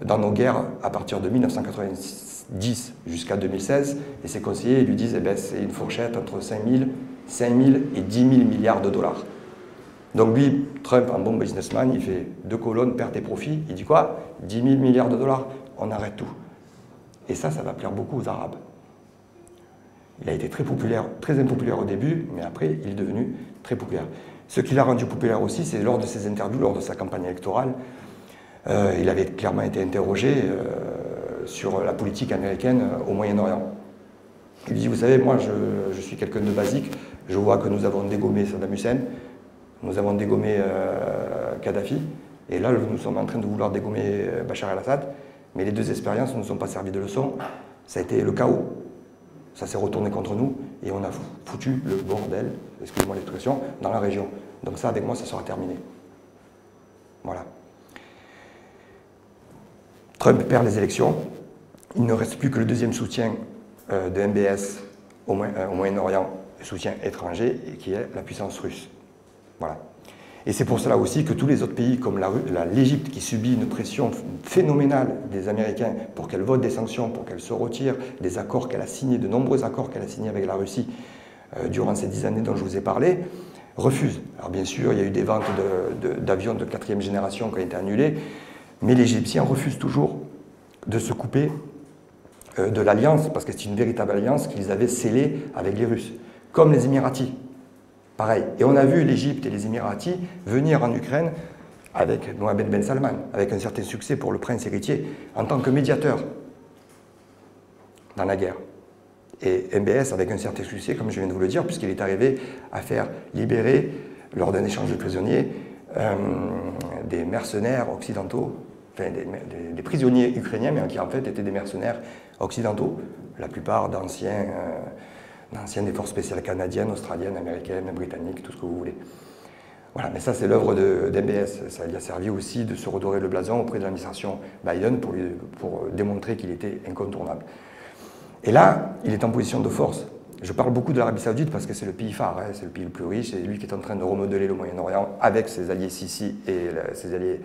dans nos guerres à partir de 1990 jusqu'à 2016. Et ses conseillers lui disent eh ben, c'est une fourchette entre 5 000, 5 000 et 10 000 milliards de dollars. Donc lui, Trump, un bon businessman, il fait deux colonnes, perte et profit. Il dit quoi? 10 000 milliards de dollars, on arrête tout. Et ça, ça va plaire beaucoup aux Arabes. Il a été très populaire, très impopulaire au début, mais après, il est devenu très populaire. Ce qui l'a rendu populaire aussi, c'est lors de ses interviews, lors de sa campagne électorale, euh, il avait clairement été interrogé euh, sur la politique américaine au Moyen-Orient. Il dit, vous savez, moi je, suis quelqu'un de basique, je vois que nous avons dégommé Saddam Hussein, nous avons dégommé euh, Kadhafi, et là nous sommes en train de vouloir dégommer Bachar el-Assad, mais les deux expériences ne nous ont pas servi de leçon, ça a été le chaos ça s'est retourné contre nous et on a foutu le bordel, excusez-moi l'expression, dans la région. Donc ça, avec moi, ça sera terminé. Voilà. Trump perd les élections. Il ne reste plus que le deuxième soutien euh, de MBS au, euh, au Moyen-Orient, soutien étranger, qui est la puissance russe. Voilà. Et c'est pour cela aussi que tous les autres pays, comme l'Égypte, qui subit une pression phénoménale des Américains pour qu'elle vote des sanctions, pour qu'elle se retire des accords qu'elle a signés, de nombreux accords qu'elle a signés avec la Russie euh, durant ces dix années dont je vous ai parlé, refusent. Alors bien sûr, il y a eu des ventes d'avions de, quatrième génération qui ont été annulées, mais les Égyptiens refusent toujours de se couper euh, de l'alliance, parce que c'est une véritable alliance qu'ils avaient scellée avec les Russes, comme les Émiratis. Pareil. Et on a vu l'Égypte et les Émiratis venir en Ukraine avec Mohamed Ben Salman, avec un certain succès pour le prince héritier, en tant que médiateur dans la guerre. Et MBS avec un certain succès, comme je viens de vous le dire, puisqu'il est arrivé à faire libérer, lors d'un échange de prisonniers, euh, des mercenaires occidentaux, enfin des, prisonniers ukrainiens, mais qui en fait étaient des mercenaires occidentaux, la plupart d'anciens euh, d'anciennes forces spéciales canadiennes, australiennes, américaines, britanniques, tout ce que vous voulez. Voilà, mais ça c'est l'œuvre d'MBS. Ça lui a servi aussi de se redorer le blason auprès de l'administration Biden pour, pour démontrer qu'il était incontournable. Et là, il est en position de force. Je parle beaucoup de l'Arabie Saoudite parce que c'est le pays phare, hein, c'est le pays le plus riche, c'est lui qui est en train de remodeler le Moyen-Orient avec ses alliés Sisi et ses alliés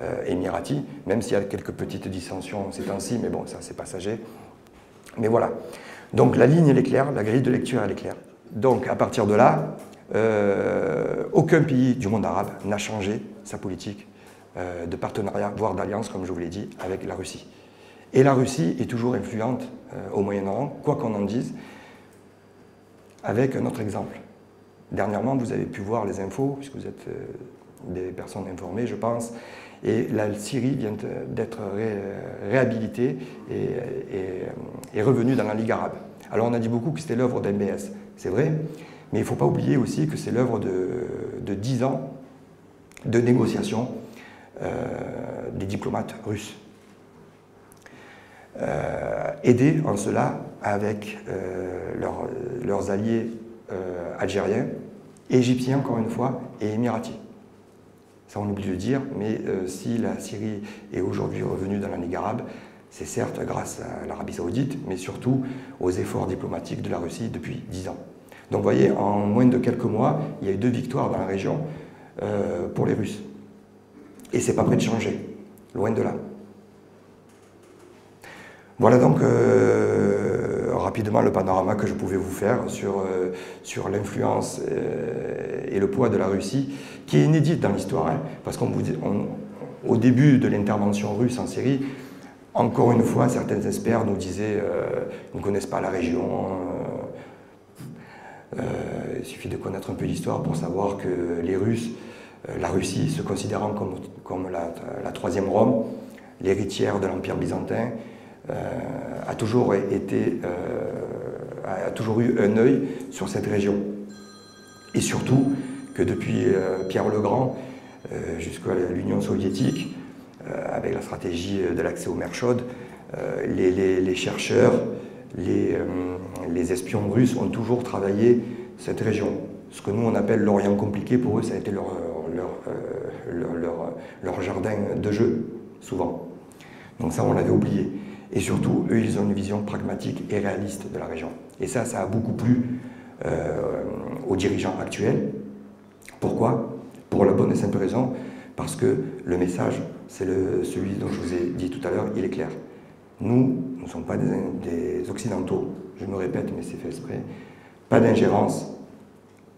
euh, émiratis, même s'il y a quelques petites dissensions ces temps-ci, mais bon, ça c'est passager. Mais voilà. Donc la ligne, elle est claire, la grille de lecture, elle est claire. Donc à partir de là, euh, aucun pays du monde arabe n'a changé sa politique euh, de partenariat, voire d'alliance, comme je vous l'ai dit, avec la Russie. Et la Russie est toujours influente euh, au Moyen-Orient, quoi qu'on en dise, avec un autre exemple. Dernièrement, vous avez pu voir les infos, puisque vous êtes des personnes informées, je pense. Et la Syrie vient d'être réhabilitée et, revenue dans la Ligue arabe. Alors on a dit beaucoup que c'était l'œuvre d'MBS, c'est vrai, mais il ne faut pas oublier aussi que c'est l'œuvre de, dix ans de négociations euh, des diplomates russes. Euh, aidés en cela avec euh, leurs alliés algériens, égyptiens encore une fois, et émiratis. On oublie de dire, mais si la Syrie est aujourd'hui revenue dans la Ligue arabe, c'est certes grâce à l'Arabie saoudite, mais surtout aux efforts diplomatiques de la Russie depuis dix ans. Donc vous voyez, en moins de quelques mois, il y a eu deux victoires dans la région pour les Russes. Et c'est pas prêt de changer, loin de là. Voilà donc euh, rapidement le panorama que je pouvais vous faire sur, euh, sur l'influence euh, et le poids de la Russie, qui est inédite dans l'histoire, hein, parce qu'au début de l'intervention russe en Syrie, encore une fois, certains experts nous disaient ils ne connaissent pas la région. il suffit de connaître un peu l'histoire pour savoir que les Russes euh, la Russie se considérant comme, la, troisième Rome, l'héritière de l'Empire byzantin, euh, a, toujours été, euh, a toujours eu un œil sur cette région. Et surtout que depuis Pierre le Grand jusqu'à l'Union soviétique, avec la stratégie de l'accès aux mers chaudes, les, chercheurs, les, les espions russes ont toujours travaillé cette région. Ce que nous on appelle l'Orient compliqué, pour eux ça a été leur, leur, leur, jardin de jeu, souvent. Donc ça, on l'avait oublié. Et surtout, eux, ils ont une vision pragmatique et réaliste de la région. Et ça, ça a beaucoup plu euh, aux dirigeants actuels. Pourquoi? Pour la bonne et simple raison, parce que le message, c'est celui dont je vous ai dit tout à l'heure, il est clair. Nous, nous ne sommes pas des, Occidentaux, je me répète, mais c'est fait exprès, pas d'ingérence,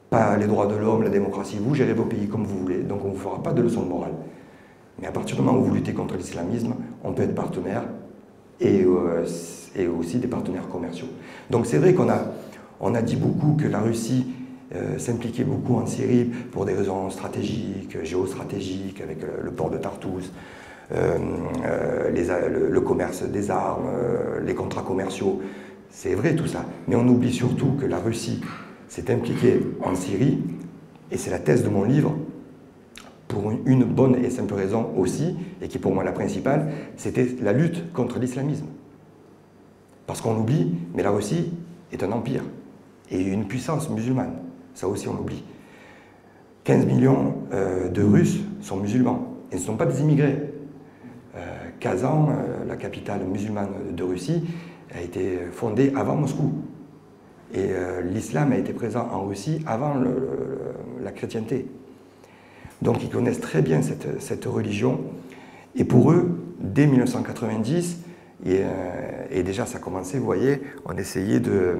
pas les droits de l'homme, la démocratie. Vous gérez vos pays comme vous voulez, donc on ne vous fera pas de leçon de morale. Mais à partir du moment où vous luttez contre l'islamisme, on peut être partenaire et, euh, et, aussi des partenaires commerciaux. Donc c'est vrai qu'on a, on a dit beaucoup que la Russie euh, s'impliquait beaucoup en Syrie pour des raisons stratégiques, géostratégiques, avec le, port de Tartous, euh, le, commerce des armes, les contrats commerciaux. C'est vrai tout ça. Mais on oublie surtout que la Russie s'est impliqué en Syrie, et c'est la thèse de mon livre, pour une bonne et simple raison aussi, et qui pour moi la principale, c'était la lutte contre l'islamisme. Parce qu'on oublie, mais la Russie est un empire et une puissance musulmane. Ça aussi on oublie. 15 millions euh, de Russes sont musulmans et ne sont pas des immigrés. Euh, Kazan, euh, la capitale musulmane de Russie, a été fondée avant Moscou. Et l'islam a été présent en Russie avant la chrétienté. Donc ils connaissent très bien cette, religion. Et pour eux, dès 1990, euh, et, déjà ça a commencé, vous voyez, on essayait de...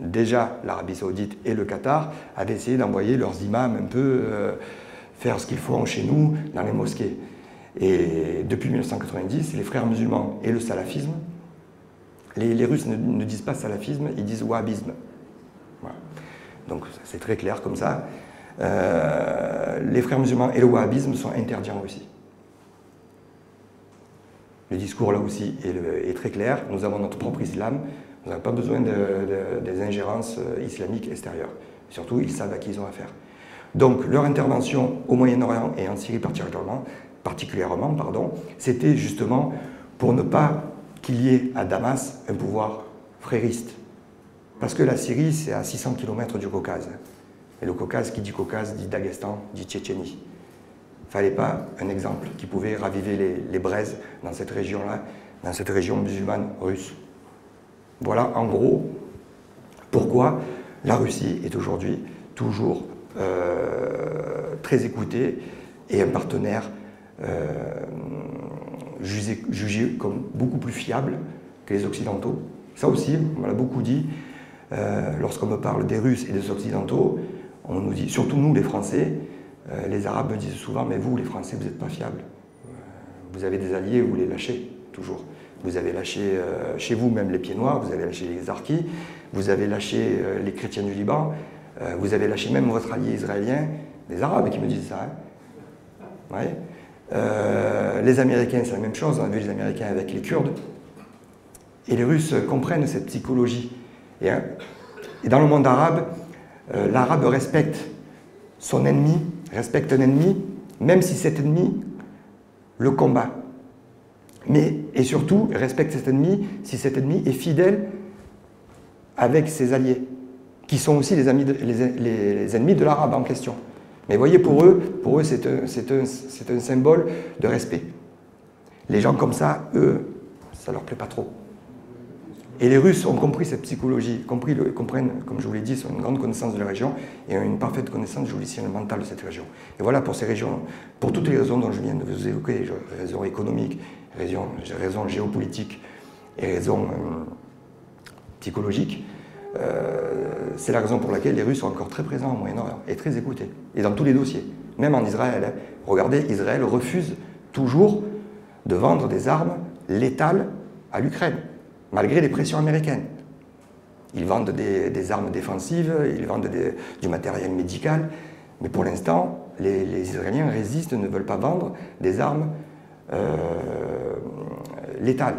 Déjà, l'Arabie saoudite et le Qatar avaient essayé d'envoyer leurs imams un peu euh, faire ce qu'ils font chez nous dans les mosquées. Et depuis 1990, les frères musulmans et le salafisme les, Russes ne, disent pas salafisme, ils disent wahhabisme. Donc c'est très clair comme ça. Euh, les frères musulmans et le wahhabisme sont interdits en Russie. Le discours là aussi est, très clair. Nous avons notre propre islam. Nous n'avons pas besoin des ingérences euh, islamiques extérieures. Surtout, ils savent à qui ils ont affaire. Donc leur intervention au Moyen-Orient et en Syrie particulièrement, pardon, c'était justement pour ne pas qu'il y ait à Damas un pouvoir frériste. Parce que la Syrie, c'est à 600 km du Caucase. Et le Caucase, qui dit Caucase, dit Daghestan, dit Tchétchénie. Il ne fallait pas un exemple qui pouvait raviver les, braises dans cette région-là, dans cette région musulmane russe. Voilà en gros pourquoi la Russie est aujourd'hui toujours euh, très écoutée et un partenaire euh, jugé, comme beaucoup plus fiable que les Occidentaux. Ça aussi, on l'a beaucoup dit, euh, lorsqu'on me parle des Russes et des Occidentaux, on nous dit, surtout nous les Français, euh, les Arabes me disent souvent, mais vous les Français, vous n'êtes pas fiables. Euh, vous avez des alliés, vous les lâchez, toujours. Vous avez lâché chez vous même les pieds noirs, vous avez lâché les Arquis, vous avez lâché les chrétiens du Liban, vous avez lâché même votre allié israélien, les Arabes qui me disent ça. Hein. Euh, les Américains, c'est la même chose, on a vu les Américains avec les Kurdes. Et les Russes comprennent cette psychologie. Et, hein, dans le monde arabe, euh, l'arabe respecte son ennemi, respecte un ennemi, même si cet ennemi le combat. Mais, et surtout, respecte cet ennemi si cet ennemi est fidèle avec ses alliés, qui sont aussi les, amis les, ennemis de l'arabe en question. Mais voyez, pour eux, c'est un, symbole de respect. Les gens comme ça, eux, ça leur plaît pas trop. Et les Russes ont compris cette psychologie, comprennent, comme je vous l'ai dit, ont une grande connaissance de la région et ont une parfaite connaissance du mental de cette région. Et voilà pour ces régions, pour toutes les raisons dont je viens de vous évoquer, raisons économiques, raisons, raisons géopolitiques et raisons euh, psychologiques, euh, c'est la raison pour laquelle les Russes sont encore très présents au Moyen-Orient et très écoutés, et dans tous les dossiers, même en Israël. Hein. Regardez, Israël refuse toujours de vendre des armes létales à l'Ukraine malgré les pressions américaines. Ils vendent des, armes défensives, ils vendent du matériel médical, mais pour l'instant, les, Israéliens résistent, ne veulent pas vendre des armes euh, létales.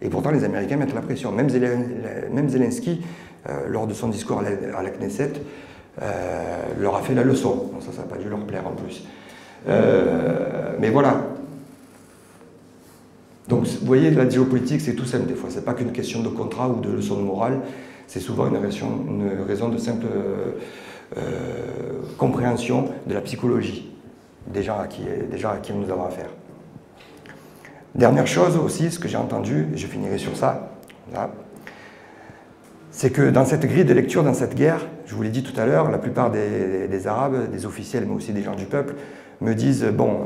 Et pourtant, les Américains mettent la pression. Même, Zelensky, euh, lors de son discours à la, Knesset, euh, leur a fait la leçon. ça, ça n'a pas dû leur plaire en plus. mais voilà, donc vous voyez, la géopolitique, c'est tout simple des fois. Ce n'est pas qu'une question de contrat ou de leçon de morale, c'est souvent une raison, de simple euh, euh, compréhension de la psychologie des gens, à qui, nous avons affaire. Dernière chose aussi, ce que j'ai entendu, et je finirai sur ça, c'est que dans cette grille de lecture, dans cette guerre, je vous l'ai dit tout à l'heure, la plupart des, Arabes, des officiels, mais aussi des gens du peuple, me disent, bon,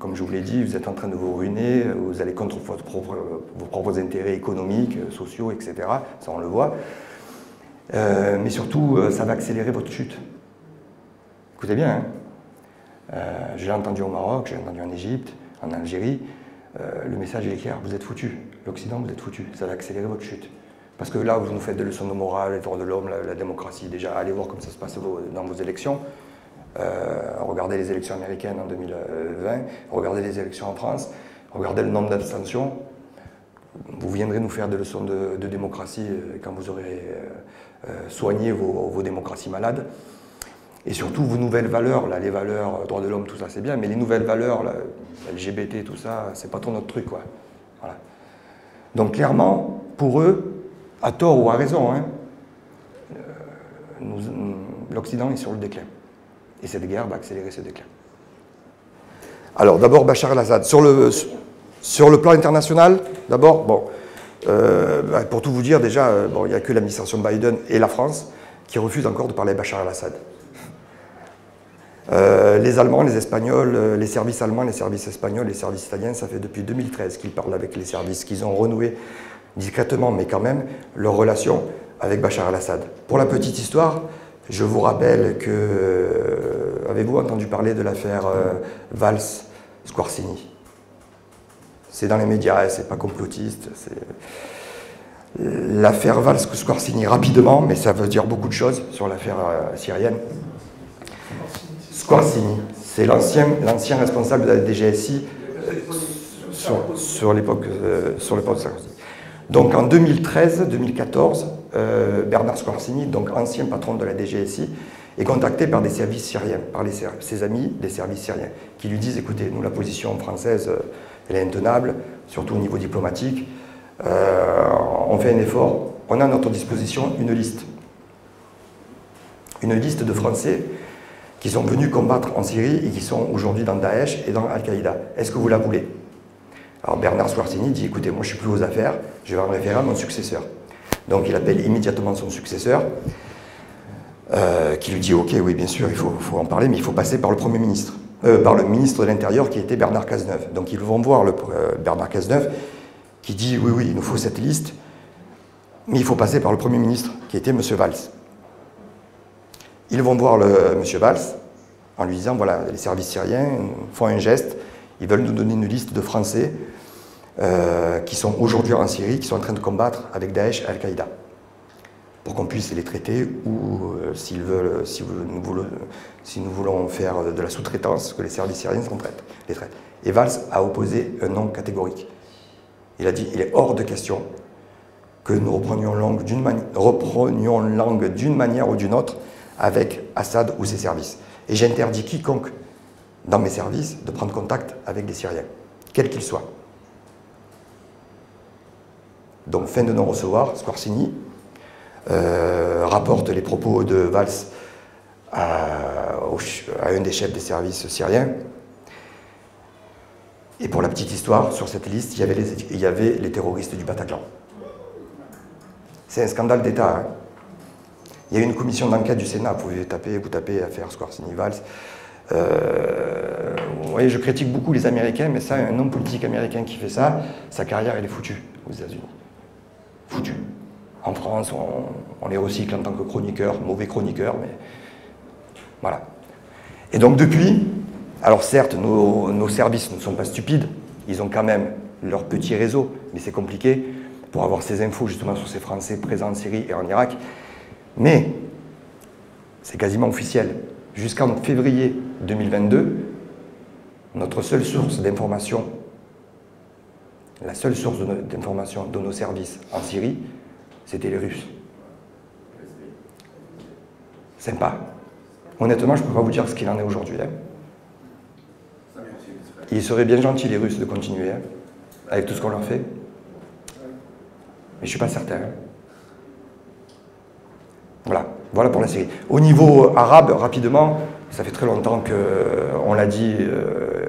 comme je vous l'ai dit, vous êtes en train de vous ruiner, vous allez contre vos propres intérêts économiques, sociaux, etc. Ça, on le voit. Euh, mais surtout, euh, ça va accélérer votre chute. Écoutez bien, hein. euh, j'ai entendu au Maroc, j'ai entendu en Égypte, en Algérie, le message est clair, vous êtes foutus. L'Occident, vous êtes foutus. Ça va accélérer votre chute. Parce que là, vous nous faites des leçons de morale, les droits de l'homme, la, la, démocratie. Déjà, allez voir comment ça se passe dans vos élections. Euh, regardez les élections américaines en 2020, regardez les élections en France, regardez le nombre d'abstentions. Vous viendrez nous faire des leçons de, démocratie euh, quand vous aurez euh, soigné vos, démocraties malades. Et surtout, vos nouvelles valeurs, là, les valeurs, droits de l'homme, tout ça, c'est bien, mais les nouvelles valeurs, LGBT, tout ça, c'est pas trop notre truc, quoi. Donc, clairement, pour eux, à tort ou à raison, hein, l'Occident est sur le déclin. Et cette guerre va accélérer ce déclin. Alors d'abord Bachar el-Assad. Sur le, sur le plan international, d'abord, bon, euh, bah, pour tout vous dire, déjà, euh, bon, il n'y a que l'administration Biden et la France qui refusent encore de parler Bachar el-Assad. Euh, les Allemands, les Espagnols, les services allemands, les services espagnols, les services italiens, ça fait depuis 2013 qu'ils parlent avec les services, qu'ils ont renoué discrètement, mais quand même, leur relation avec Bachar el-Assad. Pour la petite histoire, je vous rappelle que, euh, avez-vous entendu parler de l'affaire euh, Valls-Squarcini C'est dans les médias, c'est pas complotiste. L'affaire Valls-Squarcini, rapidement, mais ça veut dire beaucoup de choses sur l'affaire euh, syrienne. Squarcini, c'est l'ancien responsable de la DGSI sur, sur l'époque de Sarkozy. Donc en 2013-2014, euh, Bernard Squarcini, donc ancien patron de la DGSI, est contacté par des services syriens, par ses amis des services syriens, qui lui disent écoutez, nous, la position française, euh, elle est intenable, surtout au niveau diplomatique. Euh, on fait un effort. On a à notre disposition une liste. Une liste de Français qui sont venus combattre en Syrie et qui sont aujourd'hui dans Daesh et dans Al-Qaïda. Est-ce que vous la voulez? Alors Bernard Squarcini dit écoutez, moi je suis plus aux affaires, je vais en référer à mon successeur. Donc il appelle immédiatement son successeur, euh, qui lui dit Ok, oui, bien sûr, il faut, en parler, mais il faut passer par le Premier ministre, euh, par le ministre de l'Intérieur qui était Bernard Cazeneuve. Donc ils vont voir le, euh, Bernard Cazeneuve qui dit Oui, oui, il nous faut cette liste, mais il faut passer par le Premier ministre qui était M. Valls. Ils vont voir le, M. Valls en lui disant Voilà, les services syriens font un geste, ils veulent nous donner une liste de Français euh, qui sont aujourd'hui en Syrie, qui sont en train de combattre avec Daesh et Al-Qaïda. pour qu'on puisse les traiter ou euh, s'ils veulent, si, nous voulons, faire de la sous-traitance, que les services syriens les traitent. Et Valls a opposé un non catégorique. Il a dit il est hors de question que nous reprenions langue d'une manière ou d'une autre avec Assad ou ses services. Et j'interdis quiconque dans mes services de prendre contact avec des Syriens, quels qu'ils soient. Donc fin de non-recevoir, Squarcini euh, rapporte les propos de Valls à, un des chefs des services syriens. Et pour la petite histoire, sur cette liste, il y avait les, terroristes du Bataclan. C'est un scandale d'État. Hein. il y a une commission d'enquête du Sénat, vous pouvez taper, vous tapez affaire Squarcini Valls. Euh, vous voyez, je critique beaucoup les Américains, mais ça, un homme politique américain qui fait ça, sa carrière, elle est foutue aux États-Unis. Foutue. En France, on, les recycle en tant que chroniqueur, mauvais chroniqueur, mais voilà. Et donc depuis, alors certes, nos, nos, services ne sont pas stupides, ils ont quand même leur petit réseau, mais c'est compliqué pour avoir ces infos justement sur ces Français présents en Syrie et en Irak. Mais c'est quasiment officiel. Jusqu'en février 2022, notre seule source d'information, la seule source d'information de nos services en Syrie, c'était les Russes. Sympa. Honnêtement, je ne peux pas vous dire ce qu'il en est aujourd'hui. Hein. Il serait bien gentil, les Russes, de continuer hein, avec tout ce qu'on leur fait. Mais je ne suis pas certain. Hein. Voilà. Voilà pour la Syrie. Au niveau arabe, rapidement, ça fait très longtemps qu'on l'a dit, euh,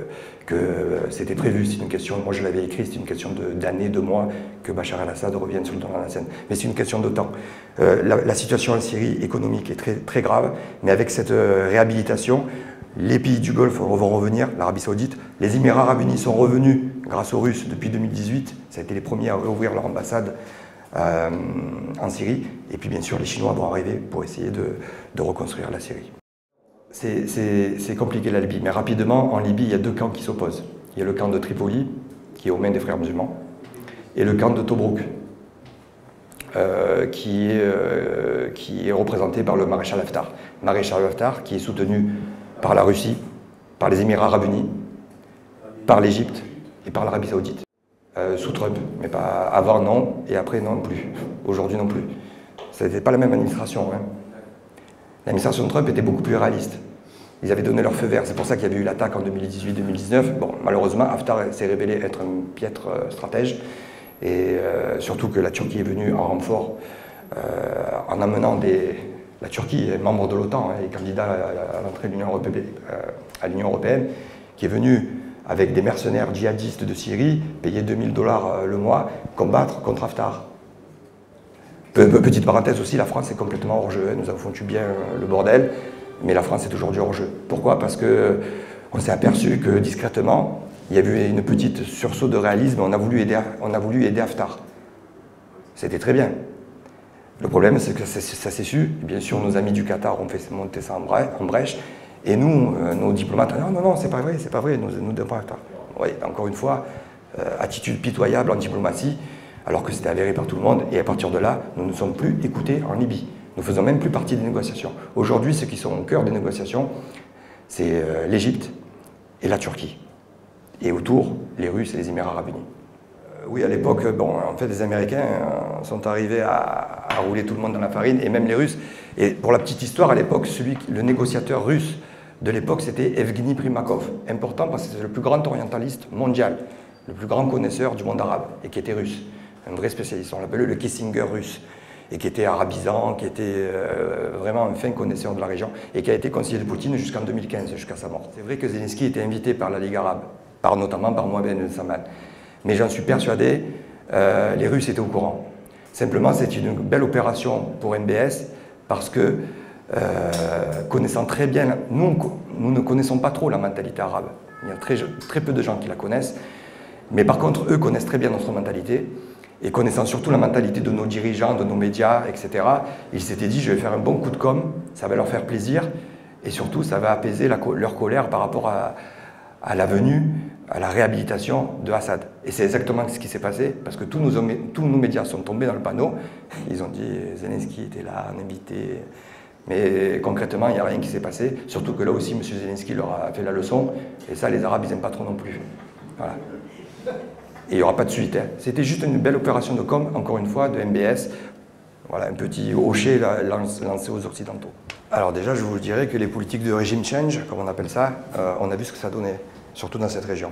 que c'était prévu, c'est une question, moi je l'avais écrit, c'est une question d'années, de, mois, que Bachar el-Assad revienne sur le devant de la scène. Mais c'est une question de temps. Euh, la, situation en Syrie économique est très, grave, mais avec cette euh, réhabilitation, les pays du Golfe vont revenir, l'Arabie Saoudite, les Émirats Arabes Unis sont revenus grâce aux Russes depuis 2018, ça a été les premiers à ouvrir leur ambassade euh, en Syrie. Et puis bien sûr, les Chinois vont arriver pour essayer de, reconstruire la Syrie. C'est compliqué la Libye, mais rapidement, en Libye, il y a deux camps qui s'opposent. Il y a le camp de Tripoli, qui est aux mains des frères musulmans, et le camp de Tobruk, euh, qui, est, euh, qui, est, représenté par le maréchal Haftar. Maréchal Haftar qui est soutenu par la Russie, par les Émirats arabes unis, par l'Égypte et par l'Arabie saoudite. Euh, sous Trump, mais pas avant non, et après non plus. Aujourd'hui non plus. Ce n'était pas la même administration. Hein. L'administration de Trump était beaucoup plus réaliste. Ils avaient donné leur feu vert. C'est pour ça qu'il y avait eu l'attaque en 2018-2019. Bon, malheureusement, Haftar s'est révélé être un piètre euh, stratège. Et euh, surtout que la Turquie est venue en renfort en amenant des. La Turquie est membre de l'OTAN hein, et candidat à, l'entrée de l'Union européenne, qui est venue avec des mercenaires djihadistes de Syrie, payés 2000 dollars euh, le mois, combattre contre Haftar. Petite parenthèse aussi, la France est complètement hors jeu. Hein. Nous avons foutu bien euh, le bordel, mais la France est aujourd'hui hors jeu. Pourquoi? Parce qu'on s'est aperçu que discrètement, il y a eu une petite sursaut de réalisme, on a voulu aider, on a voulu aider Haftar. C'était très bien. Le problème, c'est que ça, s'est su. Bien sûr, nos amis du Qatar ont fait monter ça en brèche. Et nous, euh, nos diplomates, non, non, non, c'est pas vrai, c'est pas vrai, nous, nous devons Oui, encore une fois, euh, attitude pitoyable en diplomatie, alors que c'était avéré par tout le monde, et à partir de là, nous ne sommes plus écoutés en Libye. Nous ne faisons même plus partie des négociations. Aujourd'hui, ceux qui sont au cœur des négociations, c'est euh, l'Égypte et la Turquie. Et autour, les Russes et les Émirats arabes unis. oui, à l'époque, bon, en fait, les Américains sont arrivés à, à, rouler tout le monde dans la farine, et même les Russes. Et pour la petite histoire, à l'époque, celui, le négociateur russe de l'époque, c'était Evgeny Primakov. Important parce que c'est le plus grand orientaliste mondial, le plus grand connaisseur du monde arabe, et qui était russe. Un vrai spécialiste. On l'appelait le Kissinger russe, et qui était arabisant, qui était euh, vraiment un fin connaisseur de la région, et qui a été conseiller de Poutine jusqu'en 2015, jusqu'à sa mort. C'est vrai que Zelensky était invité par la Ligue arabe, notamment par Mohamed Ben. Mais j'en suis persuadé, euh, les Russes étaient au courant. Simplement, c'est une belle opération pour MBS, parce que euh, connaissant très bien, nous, nous ne connaissons pas trop la mentalité arabe. Il y a très peu de gens qui la connaissent. Mais par contre, eux connaissent très bien notre mentalité. Et connaissant surtout la mentalité de nos dirigeants, de nos médias, etc., ils s'étaient dit, je vais faire un bon coup de com', ça va leur faire plaisir, et surtout, ça va apaiser leur colère par rapport à, la venue, à la réhabilitation de Assad. Et c'est exactement ce qui s'est passé, parce que tous nos, tous nos médias sont tombés dans le panneau. Ils ont dit Zelensky était là, un invité. Mais concrètement, il n'y a rien qui s'est passé. Surtout que là aussi, M. Zelensky leur a fait la leçon. Et ça, les Arabes, ils n'aiment pas trop non plus. Voilà. Et il n'y aura pas de suite. Hein. C'était juste une belle opération de com, encore une fois, de MBS. Voilà, un petit hocher lancé aux Occidentaux. Alors déjà, je vous dirais que les politiques de régime change, comme on appelle ça, euh, on a vu ce que ça donnait, surtout dans cette région.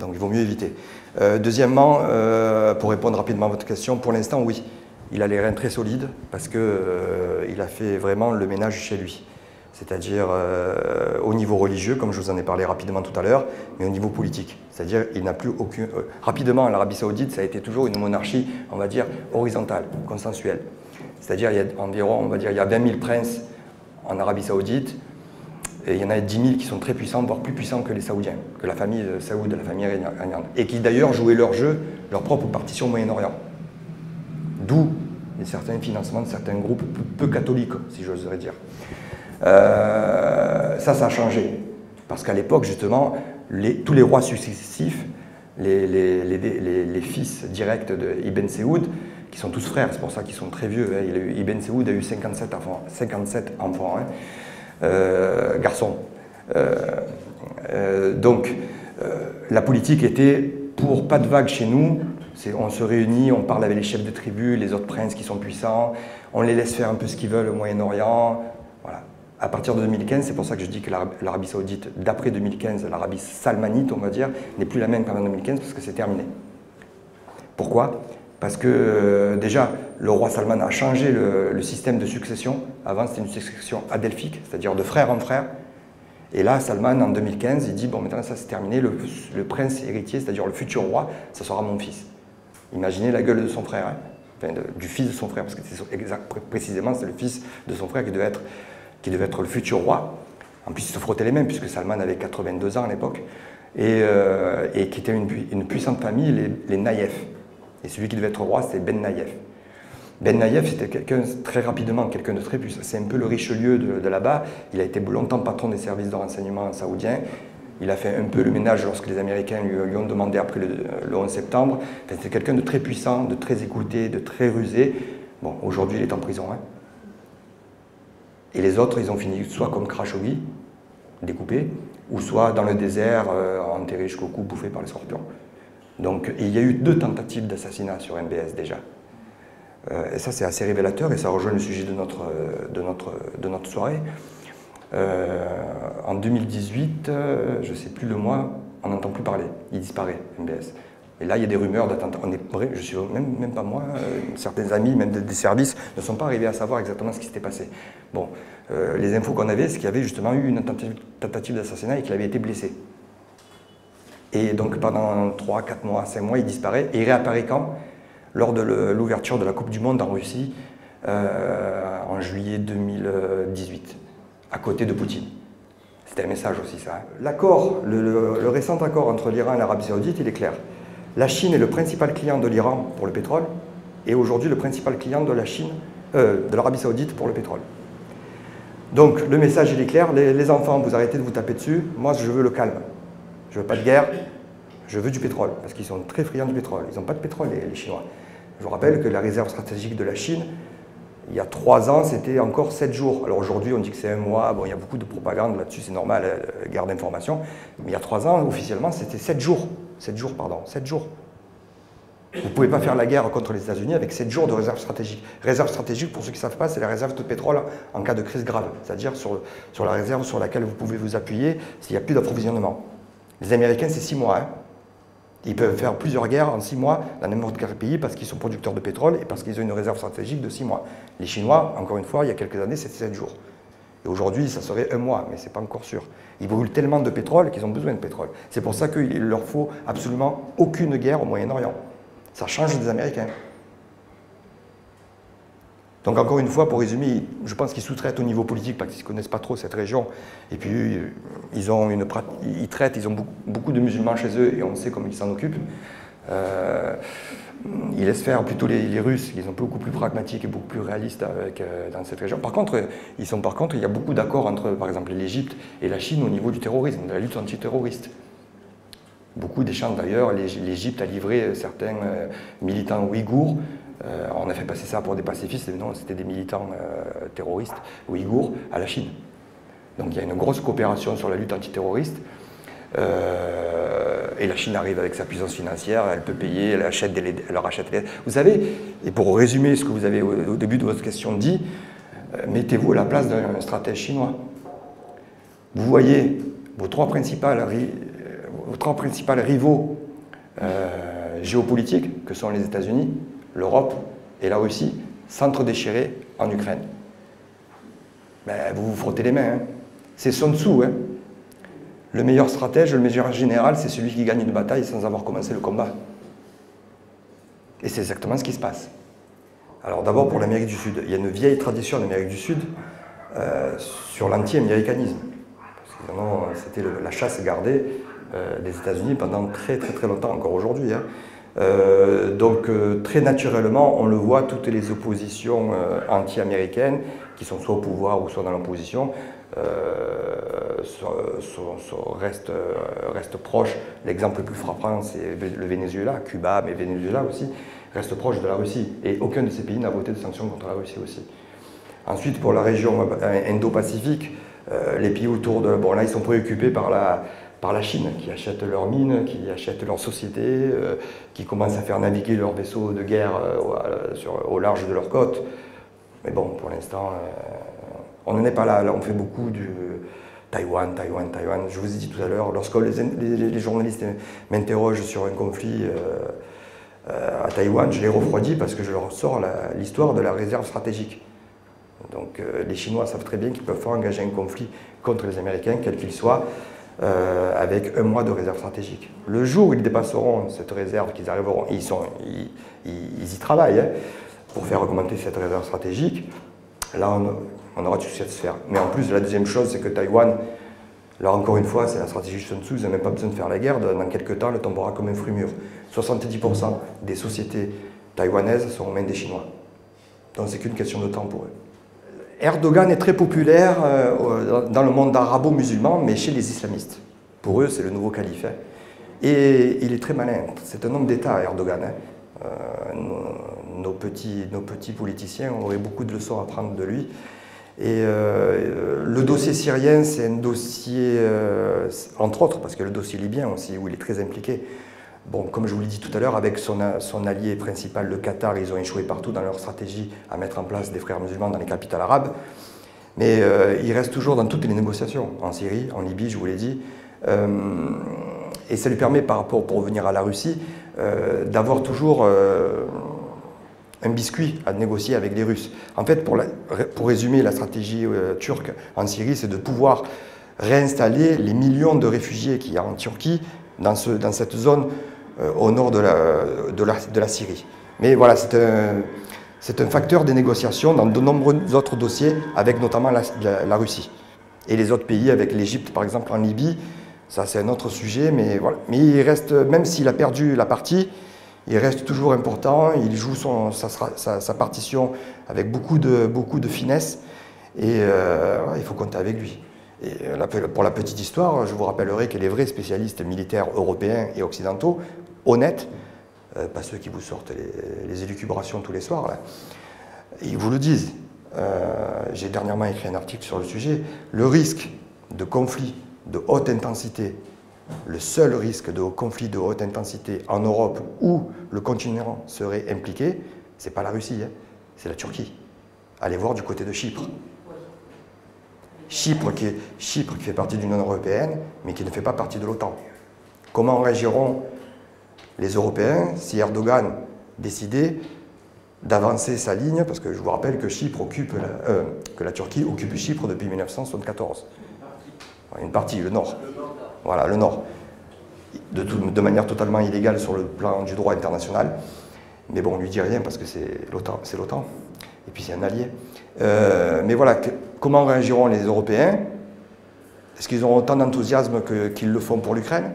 Donc il vaut mieux éviter. Euh, deuxièmement, euh, pour répondre rapidement à votre question, pour l'instant, oui. Il a les reins très solides parce qu'il il a fait vraiment le ménage chez lui. C'est-à-dire au niveau religieux, comme je vous en ai parlé rapidement tout à l'heure, mais au niveau politique. C'est-à-dire il n'a plus aucun... rapidement, l'Arabie saoudite, ça a été toujours une monarchie, on va dire, horizontale, consensuelle. C'est-à-dire il y a environ, on va dire, il y a 20 000 princes en Arabie Saoudite. Et il y en a 10 000 qui sont très puissants, voire plus puissants que les Saoudiens, que la famille Saoud, la famille. Et qui d'ailleurs jouaient leur jeu, leur propre partition au Moyen-Orient. D'où certains financements de certains groupes peu, catholiques, si j'oserais dire. Euh, ça, ça a changé. Parce qu'à l'époque, justement, tous les rois successifs, les, fils directs d'Ibn Saoud, qui sont tous frères, c'est pour ça qu'ils sont très vieux. Hein. Ibn Saoud a eu 57 enfants, 57 enfants hein. euh, garçons. Euh, donc, la politique était pour pas de vagues chez nous. On se réunit, on parle avec les chefs de tribus, les autres princes qui sont puissants, on les laisse faire un peu ce qu'ils veulent au Moyen-Orient. À partir de 2015, c'est pour ça que je dis que l'Arabie Saoudite, d'après 2015, l'Arabie salmanite, on va dire, n'est plus la même qu'en 2015 parce que c'est terminé. Pourquoi? Parce que euh, déjà, le roi Salman a changé le, système de succession. Avant, c'était une succession adelphique, c'est-à-dire de frère en frère. Et là, Salman, en 2015, il dit, bon, maintenant ça c'est terminé, le, prince héritier, c'est-à-dire le futur roi, ça sera mon fils. Imaginez la gueule de son frère, hein. du fils de son frère, parce que exact, précisément, c'est le fils de son frère qui devait, être, qui devait être le futur roi. En plus, il se frottait les mains, puisque Salman avait 82 ans à l'époque, et, euh, qui était une, puissante famille, les, Naïefs. Et celui qui devait être roi, c'est Ben Naïef. Ben Naïef, c'était quelqu'un, très rapidement, quelqu'un de très puissant. C'est un peu le Richelieu de, là-bas. Il a été longtemps patron des services de renseignement saoudiens. Il a fait un peu le ménage lorsque les Américains lui, ont demandé après le, 11 septembre. c'était quelqu'un de très puissant, de très écouté, de très rusé. Bon, aujourd'hui, il est en prison. Hein. Et les autres, ils ont fini soit comme Khashoggi, découpés, ou soit dans le désert, euh, enterrés jusqu'au cou, bouffés par les scorpions. Donc il y a eu deux tentatives d'assassinat sur MBS déjà. Euh, et ça c'est assez révélateur et ça rejoint le sujet de notre, de notre, de notre soirée. Euh, en 2018, je ne sais plus le mois, on n'entend plus parler, il disparaît MBS. Et là, il y a des rumeurs d'attentats. On est je suis même, pas moi, euh, certains amis, même des, services, ne sont pas arrivés à savoir exactement ce qui s'était passé. Bon, les infos qu'on avait, c'est qu'il y avait justement eu une tentative d'assassinat et qu'il avait été blessé. Et donc pendant 3, 4 mois, 5 mois, il disparaît. Et il réapparaît quand? Lors de l'ouverture de la Coupe du Monde en Russie, euh, en juillet 2018, à côté de Poutine. C'était un message aussi, ça. Hein. L'accord, le, récent accord entre l'Iran et l'Arabie Saoudite, il est clair. La Chine est le principal client de l'Iran pour le pétrole, et aujourd'hui le principal client de la Chine, euh, de l'Arabie Saoudite pour le pétrole. Donc le message il est clair, les enfants, vous arrêtez de vous taper dessus, moi je veux le calme. Je veux pas de guerre, je veux du pétrole, parce qu'ils sont très friands du pétrole. Ils n'ont pas de pétrole, les, Chinois. Je vous rappelle que la réserve stratégique de la Chine, il y a trois ans, c'était encore sept jours. Alors aujourd'hui, on dit que c'est un mois. Bon, il y a beaucoup de propagande là-dessus, c'est normal, euh, garde d'information. Mais il y a trois ans, officiellement, c'était sept jours. Sept jours, pardon, sept jours. Vous ne pouvez pas faire la guerre contre les États-Unis avec sept jours de réserve stratégique. Réserve stratégique, pour ceux qui ne savent pas, c'est la réserve de pétrole en cas de crise grave, c'est-à-dire sur, sur la réserve sur laquelle vous pouvez vous appuyer s'il n'y a plus d'approvisionnement. Les Américains, c'est six mois. Hein. Ils peuvent faire plusieurs guerres en six mois dans n'importe quel pays parce qu'ils sont producteurs de pétrole et parce qu'ils ont une réserve stratégique de six mois. Les Chinois, encore une fois, il y a quelques années, c'était sept jours. Et aujourd'hui, ça serait un mois, mais ce n'est pas encore sûr. Ils brûlent tellement de pétrole qu'ils ont besoin de pétrole. C'est pour ça qu'il leur faut absolument aucune guerre au Moyen-Orient. Ça change des Américains. Donc encore une fois, pour résumer, je pense qu'ils sous-traitent au niveau politique parce qu'ils ne connaissent pas trop cette région. Et puis ils, ont une, ils traitent, ils ont beaucoup, de musulmans chez eux et on sait comment ils s'en occupent. Euh, ils laissent faire plutôt les, Russes, ils sont beaucoup plus pragmatiques et beaucoup plus réalistes avec, euh, dans cette région. Par contre, ils sont, par contre, il y a beaucoup d'accords entre, par exemple, l'Égypte et la Chine au niveau du terrorisme, de la lutte antiterroriste. Beaucoup déchantent d'ailleurs, l'Égypte a livré certains militants ouïghours on a fait passer ça pour des pacifistes, non, c'était des militants terroristes ouïghours à la Chine. Donc il y a une grosse coopération sur la lutte antiterroriste. Euh, et la Chine arrive avec sa puissance financière, elle peut payer, elle, achète des, elle leur achète des... Vous savez, et pour résumer ce que vous avez au, début de votre question dit, euh, mettez-vous à la place d'un stratège chinois. Vous voyez vos trois, principales, vos trois principales rivaux euh, géopolitiques, que sont les États-Unis, l'Europe et la Russie, s'entre-déchirer en Ukraine. Ben, vous vous frottez les mains. Hein. C'est Sun Tzu. Hein. Le meilleur stratège, le meilleur général, c'est celui qui gagne une bataille sans avoir commencé le combat. Et c'est exactement ce qui se passe. Alors d'abord pour l'Amérique du Sud, il y a une vieille tradition en Amérique du Sud euh, sur l'anti-américanisme. C'était la chasse gardée euh, des États-Unis pendant très très très longtemps, encore aujourd'hui. Hein. Euh, donc très naturellement, on le voit, toutes les oppositions anti-américaines, qui sont soit au pouvoir ou soit dans l'opposition, euh, reste, euh, reste proche. L'exemple le plus frappant, c'est le Venezuela, Cuba, mais Venezuela aussi, reste proche de la Russie. Et aucun de ces pays n'a voté de sanctions contre la Russie aussi. Ensuite, pour la région euh, Indo-Pacifique, les pays autour de... Bon, là, ils sont préoccupés par la, par la Chine, qui achète leurs mines, qui achète leurs sociétés, qui commence à faire naviguer leurs vaisseaux de guerre au large de leurs côtes. Mais bon, pour l'instant, on n'en est pas là. On fait beaucoup du Taïwan, Taïwan, Taïwan. Je vous ai dit tout à l'heure, lorsque les, journalistes m'interrogent sur un conflit euh, euh, à Taïwan, je les refroidis parce que je leur sors l'histoire de la réserve stratégique. Donc euh, les Chinois savent très bien qu'ils peuvent faire engager un conflit contre les Américains, quel qu'il soit, avec un mois de réserve stratégique. Le jour où ils dépasseront cette réserve, qu'ils arriveront, ils, y travaillent hein, pour faire augmenter cette réserve stratégique, là on, on aura du souci à se faire. Mais en plus, la deuxième chose, c'est que Taïwan, là encore une fois, c'est la stratégie Sun Tzu, ils n'ont même pas besoin de faire la guerre, dans quelques temps, le tombera comme un fruit mûr. 70% des sociétés taïwanaises sont aux mains des Chinois. Donc c'est qu'une question de temps pour eux. Erdogan est très populaire euh, dans le monde arabo-musulman, mais chez les islamistes. Pour eux, c'est le nouveau calife. Et il est très malin. C'est un homme d'État, Erdogan. Hein. Euh, nos, petits, politiciens auraient beaucoup de leçons à prendre de lui. Et euh, le dossier syrien, c'est un dossier, entre autres, parce que le dossier libyen aussi, où il est très impliqué. Bon, comme je vous l'ai dit tout à l'heure, avec son, son, allié principal, le Qatar, ils ont échoué partout dans leur stratégie à mettre en place des frères musulmans dans les capitales arabes. Mais euh, il reste toujours dans toutes les négociations, en Syrie, en Libye, je vous l'ai dit. et ça lui permet, par rapport, pour revenir à la Russie, d'avoir toujours un biscuit à négocier avec les Russes. En fait, pour, pour résumer la stratégie euh, turque en Syrie, c'est de pouvoir réinstaller les millions de réfugiés qu'il y a en Turquie dans, ce, dans cette zone euh, au nord de la, Syrie. Mais voilà, c'est un, facteur de négociation dans de nombreux autres dossiers, avec notamment la, Russie. Et les autres pays, avec l'Égypte par exemple en Libye, ça c'est un autre sujet, mais voilà. Mais il reste, même s'il a perdu la partie, il reste toujours important, il joue sa, partition avec beaucoup de, beaucoup de finesse et euh, il faut compter avec lui. Euh, pour la petite histoire, je vous rappellerai que les vrais spécialistes militaires européens et occidentaux, honnêtes, euh, pas ceux qui vous sortent les, élucubrations tous les soirs, ils vous le disent. J'ai dernièrement écrit un article sur le sujet. Le risque de conflit de haute intensité le seul risque de conflit de haute intensité en Europe où le continent serait impliqué, ce n'est pas la Russie, hein, c'est la Turquie. Allez voir du côté de Chypre. Chypre qui, fait partie de l'Union européenne, mais qui ne fait pas partie de l'OTAN. Comment réagiront les Européens si Erdogan décidait d'avancer sa ligne, parce que je vous rappelle que, euh, la Turquie occupe Chypre depuis 1974. Une partie, le nord. Voilà, le Nord. De, manière totalement illégale sur le plan du droit international. Mais bon, on lui dit rien parce que c'est l'OTAN. Et puis c'est un allié. Euh, mais voilà, comment réagiront les Européens? Est-ce qu'ils auront autant d'enthousiasme qu'ils le font pour l'Ukraine?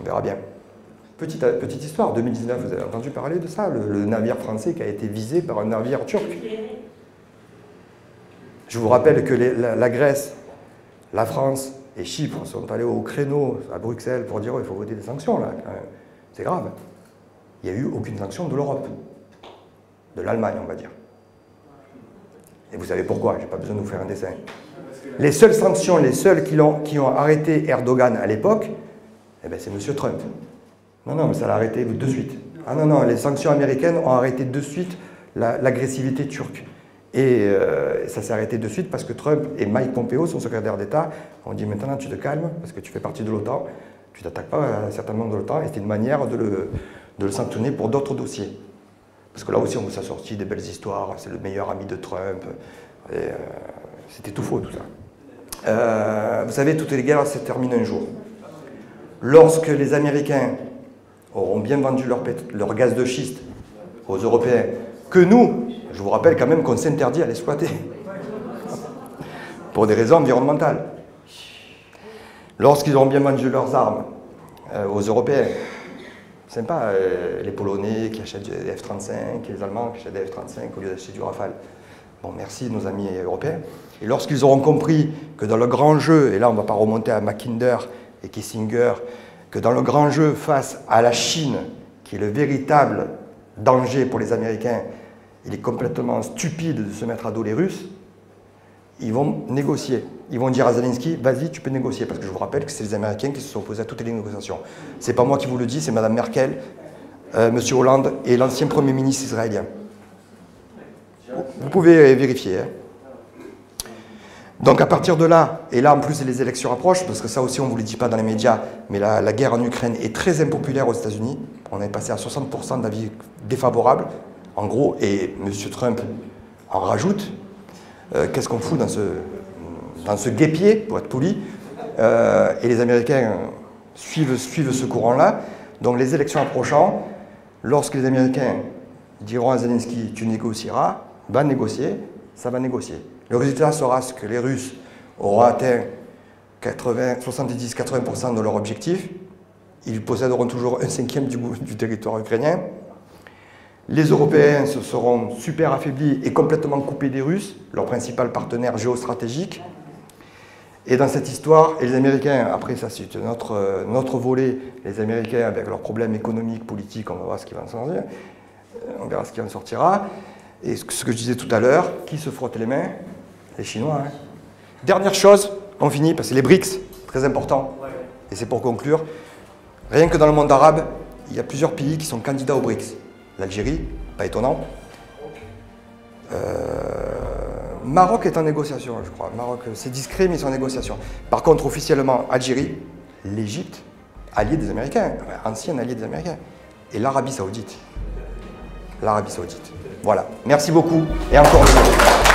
On verra bien. Petite, petite histoire, 2019, vous avez entendu parler de ça, le, navire français qui a été visé par un navire turc. Je vous rappelle que la Grèce, la France, et Chypre sont allés au créneau à Bruxelles pour dire oh, il faut voter des sanctions là, c'est grave. Il n'y a eu aucune sanction de l'Europe, de l'Allemagne on va dire. Et vous savez pourquoi, je n'ai pas besoin de vous faire un dessin. Les seules sanctions, les seuls qui ont, qui ont arrêté Erdogan à l'époque, eh ben, c'est M. Trump. Non, non, mais ça l'a arrêté de suite. Ah non, non, les sanctions américaines ont arrêté de suite l'agressivité turque. Et euh, ça s'est arrêté de suite parce que Trump et Mike Pompeo, son secrétaire d'État, ont dit maintenant tu te calmes parce que tu fais partie de l'OTAN, tu t'attaques pas à un certain nombre de l'OTAN et c'était une manière de le, de le sanctionner pour d'autres dossiers. Parce que là aussi on vous a sorti des belles histoires, c'est le meilleur ami de Trump, euh, c'était tout faux tout ça. Euh, vous savez, toutes les guerres se terminent un jour. Lorsque les Américains auront bien vendu leur, leur gaz de schiste aux Européens, que nous, je vous rappelle quand même qu'on s'interdit à l'exploiter. Pour des raisons environnementales. Lorsqu'ils auront bien vendu leurs armes euh, aux Européens, sympa, euh, les Polonais qui achètent des F-35, les Allemands qui achètent des F-35 au lieu d'acheter du Rafale. Bon, merci nos amis européens. Et lorsqu'ils auront compris que dans le grand jeu, et là on ne va pas remonter à Mackinder et Kissinger, que dans le grand jeu face à la Chine, qui est le véritable danger pour les Américains, il est complètement stupide de se mettre à dos les Russes, ils vont négocier. Ils vont dire à Zelensky, vas-y, tu peux négocier. Parce que je vous rappelle que c'est les Américains qui se sont opposés à toutes les négociations. C'est pas moi qui vous le dis, c'est Mme Merkel, euh, M. Hollande et l'ancien Premier ministre israélien. Vous pouvez vérifier. Hein. Donc à partir de là, et là en plus les élections approchent, parce que ça aussi on ne vous le dit pas dans les médias, mais la, la guerre en Ukraine est très impopulaire aux États-Unis. On est passé à 60% d'avis défavorables en gros, et M. Trump en rajoute, euh, qu'est-ce qu'on fout dans ce, dans ce guépier, pour être poli euh, Et les Américains suivent, ce courant-là. Donc les élections approchant, lorsque les Américains diront à Zelensky tu négocieras, va négocier, ça va négocier. Le résultat sera ce que les Russes auront atteint 70-80% de leur objectif. Ils posséderont toujours un cinquième du, du territoire ukrainien. Les Européens se seront super affaiblis et complètement coupés des Russes, leur principal partenaire géostratégique. Et dans cette histoire, et les Américains, après ça c'est notre, notre volet, les Américains avec leurs problèmes économiques, politiques, on va voir ce qui va en sortir, on verra ce qui en sortira. Et ce que je disais tout à l'heure, qui se frotte les mains? Les Chinois. Hein. Dernière chose, on finit, parce que les BRICS, très important, et c'est pour conclure, rien que dans le monde arabe, il y a plusieurs pays qui sont candidats aux BRICS l'Algérie, pas étonnant. Euh, Maroc est en négociation, je crois. Maroc, c'est discret, mais ils sont en négociation. Par contre, officiellement, Algérie, l'Égypte, allié des Américains, ancien allié des Américains, et l'Arabie Saoudite. L'Arabie Saoudite. Voilà. Merci beaucoup et encore une fois.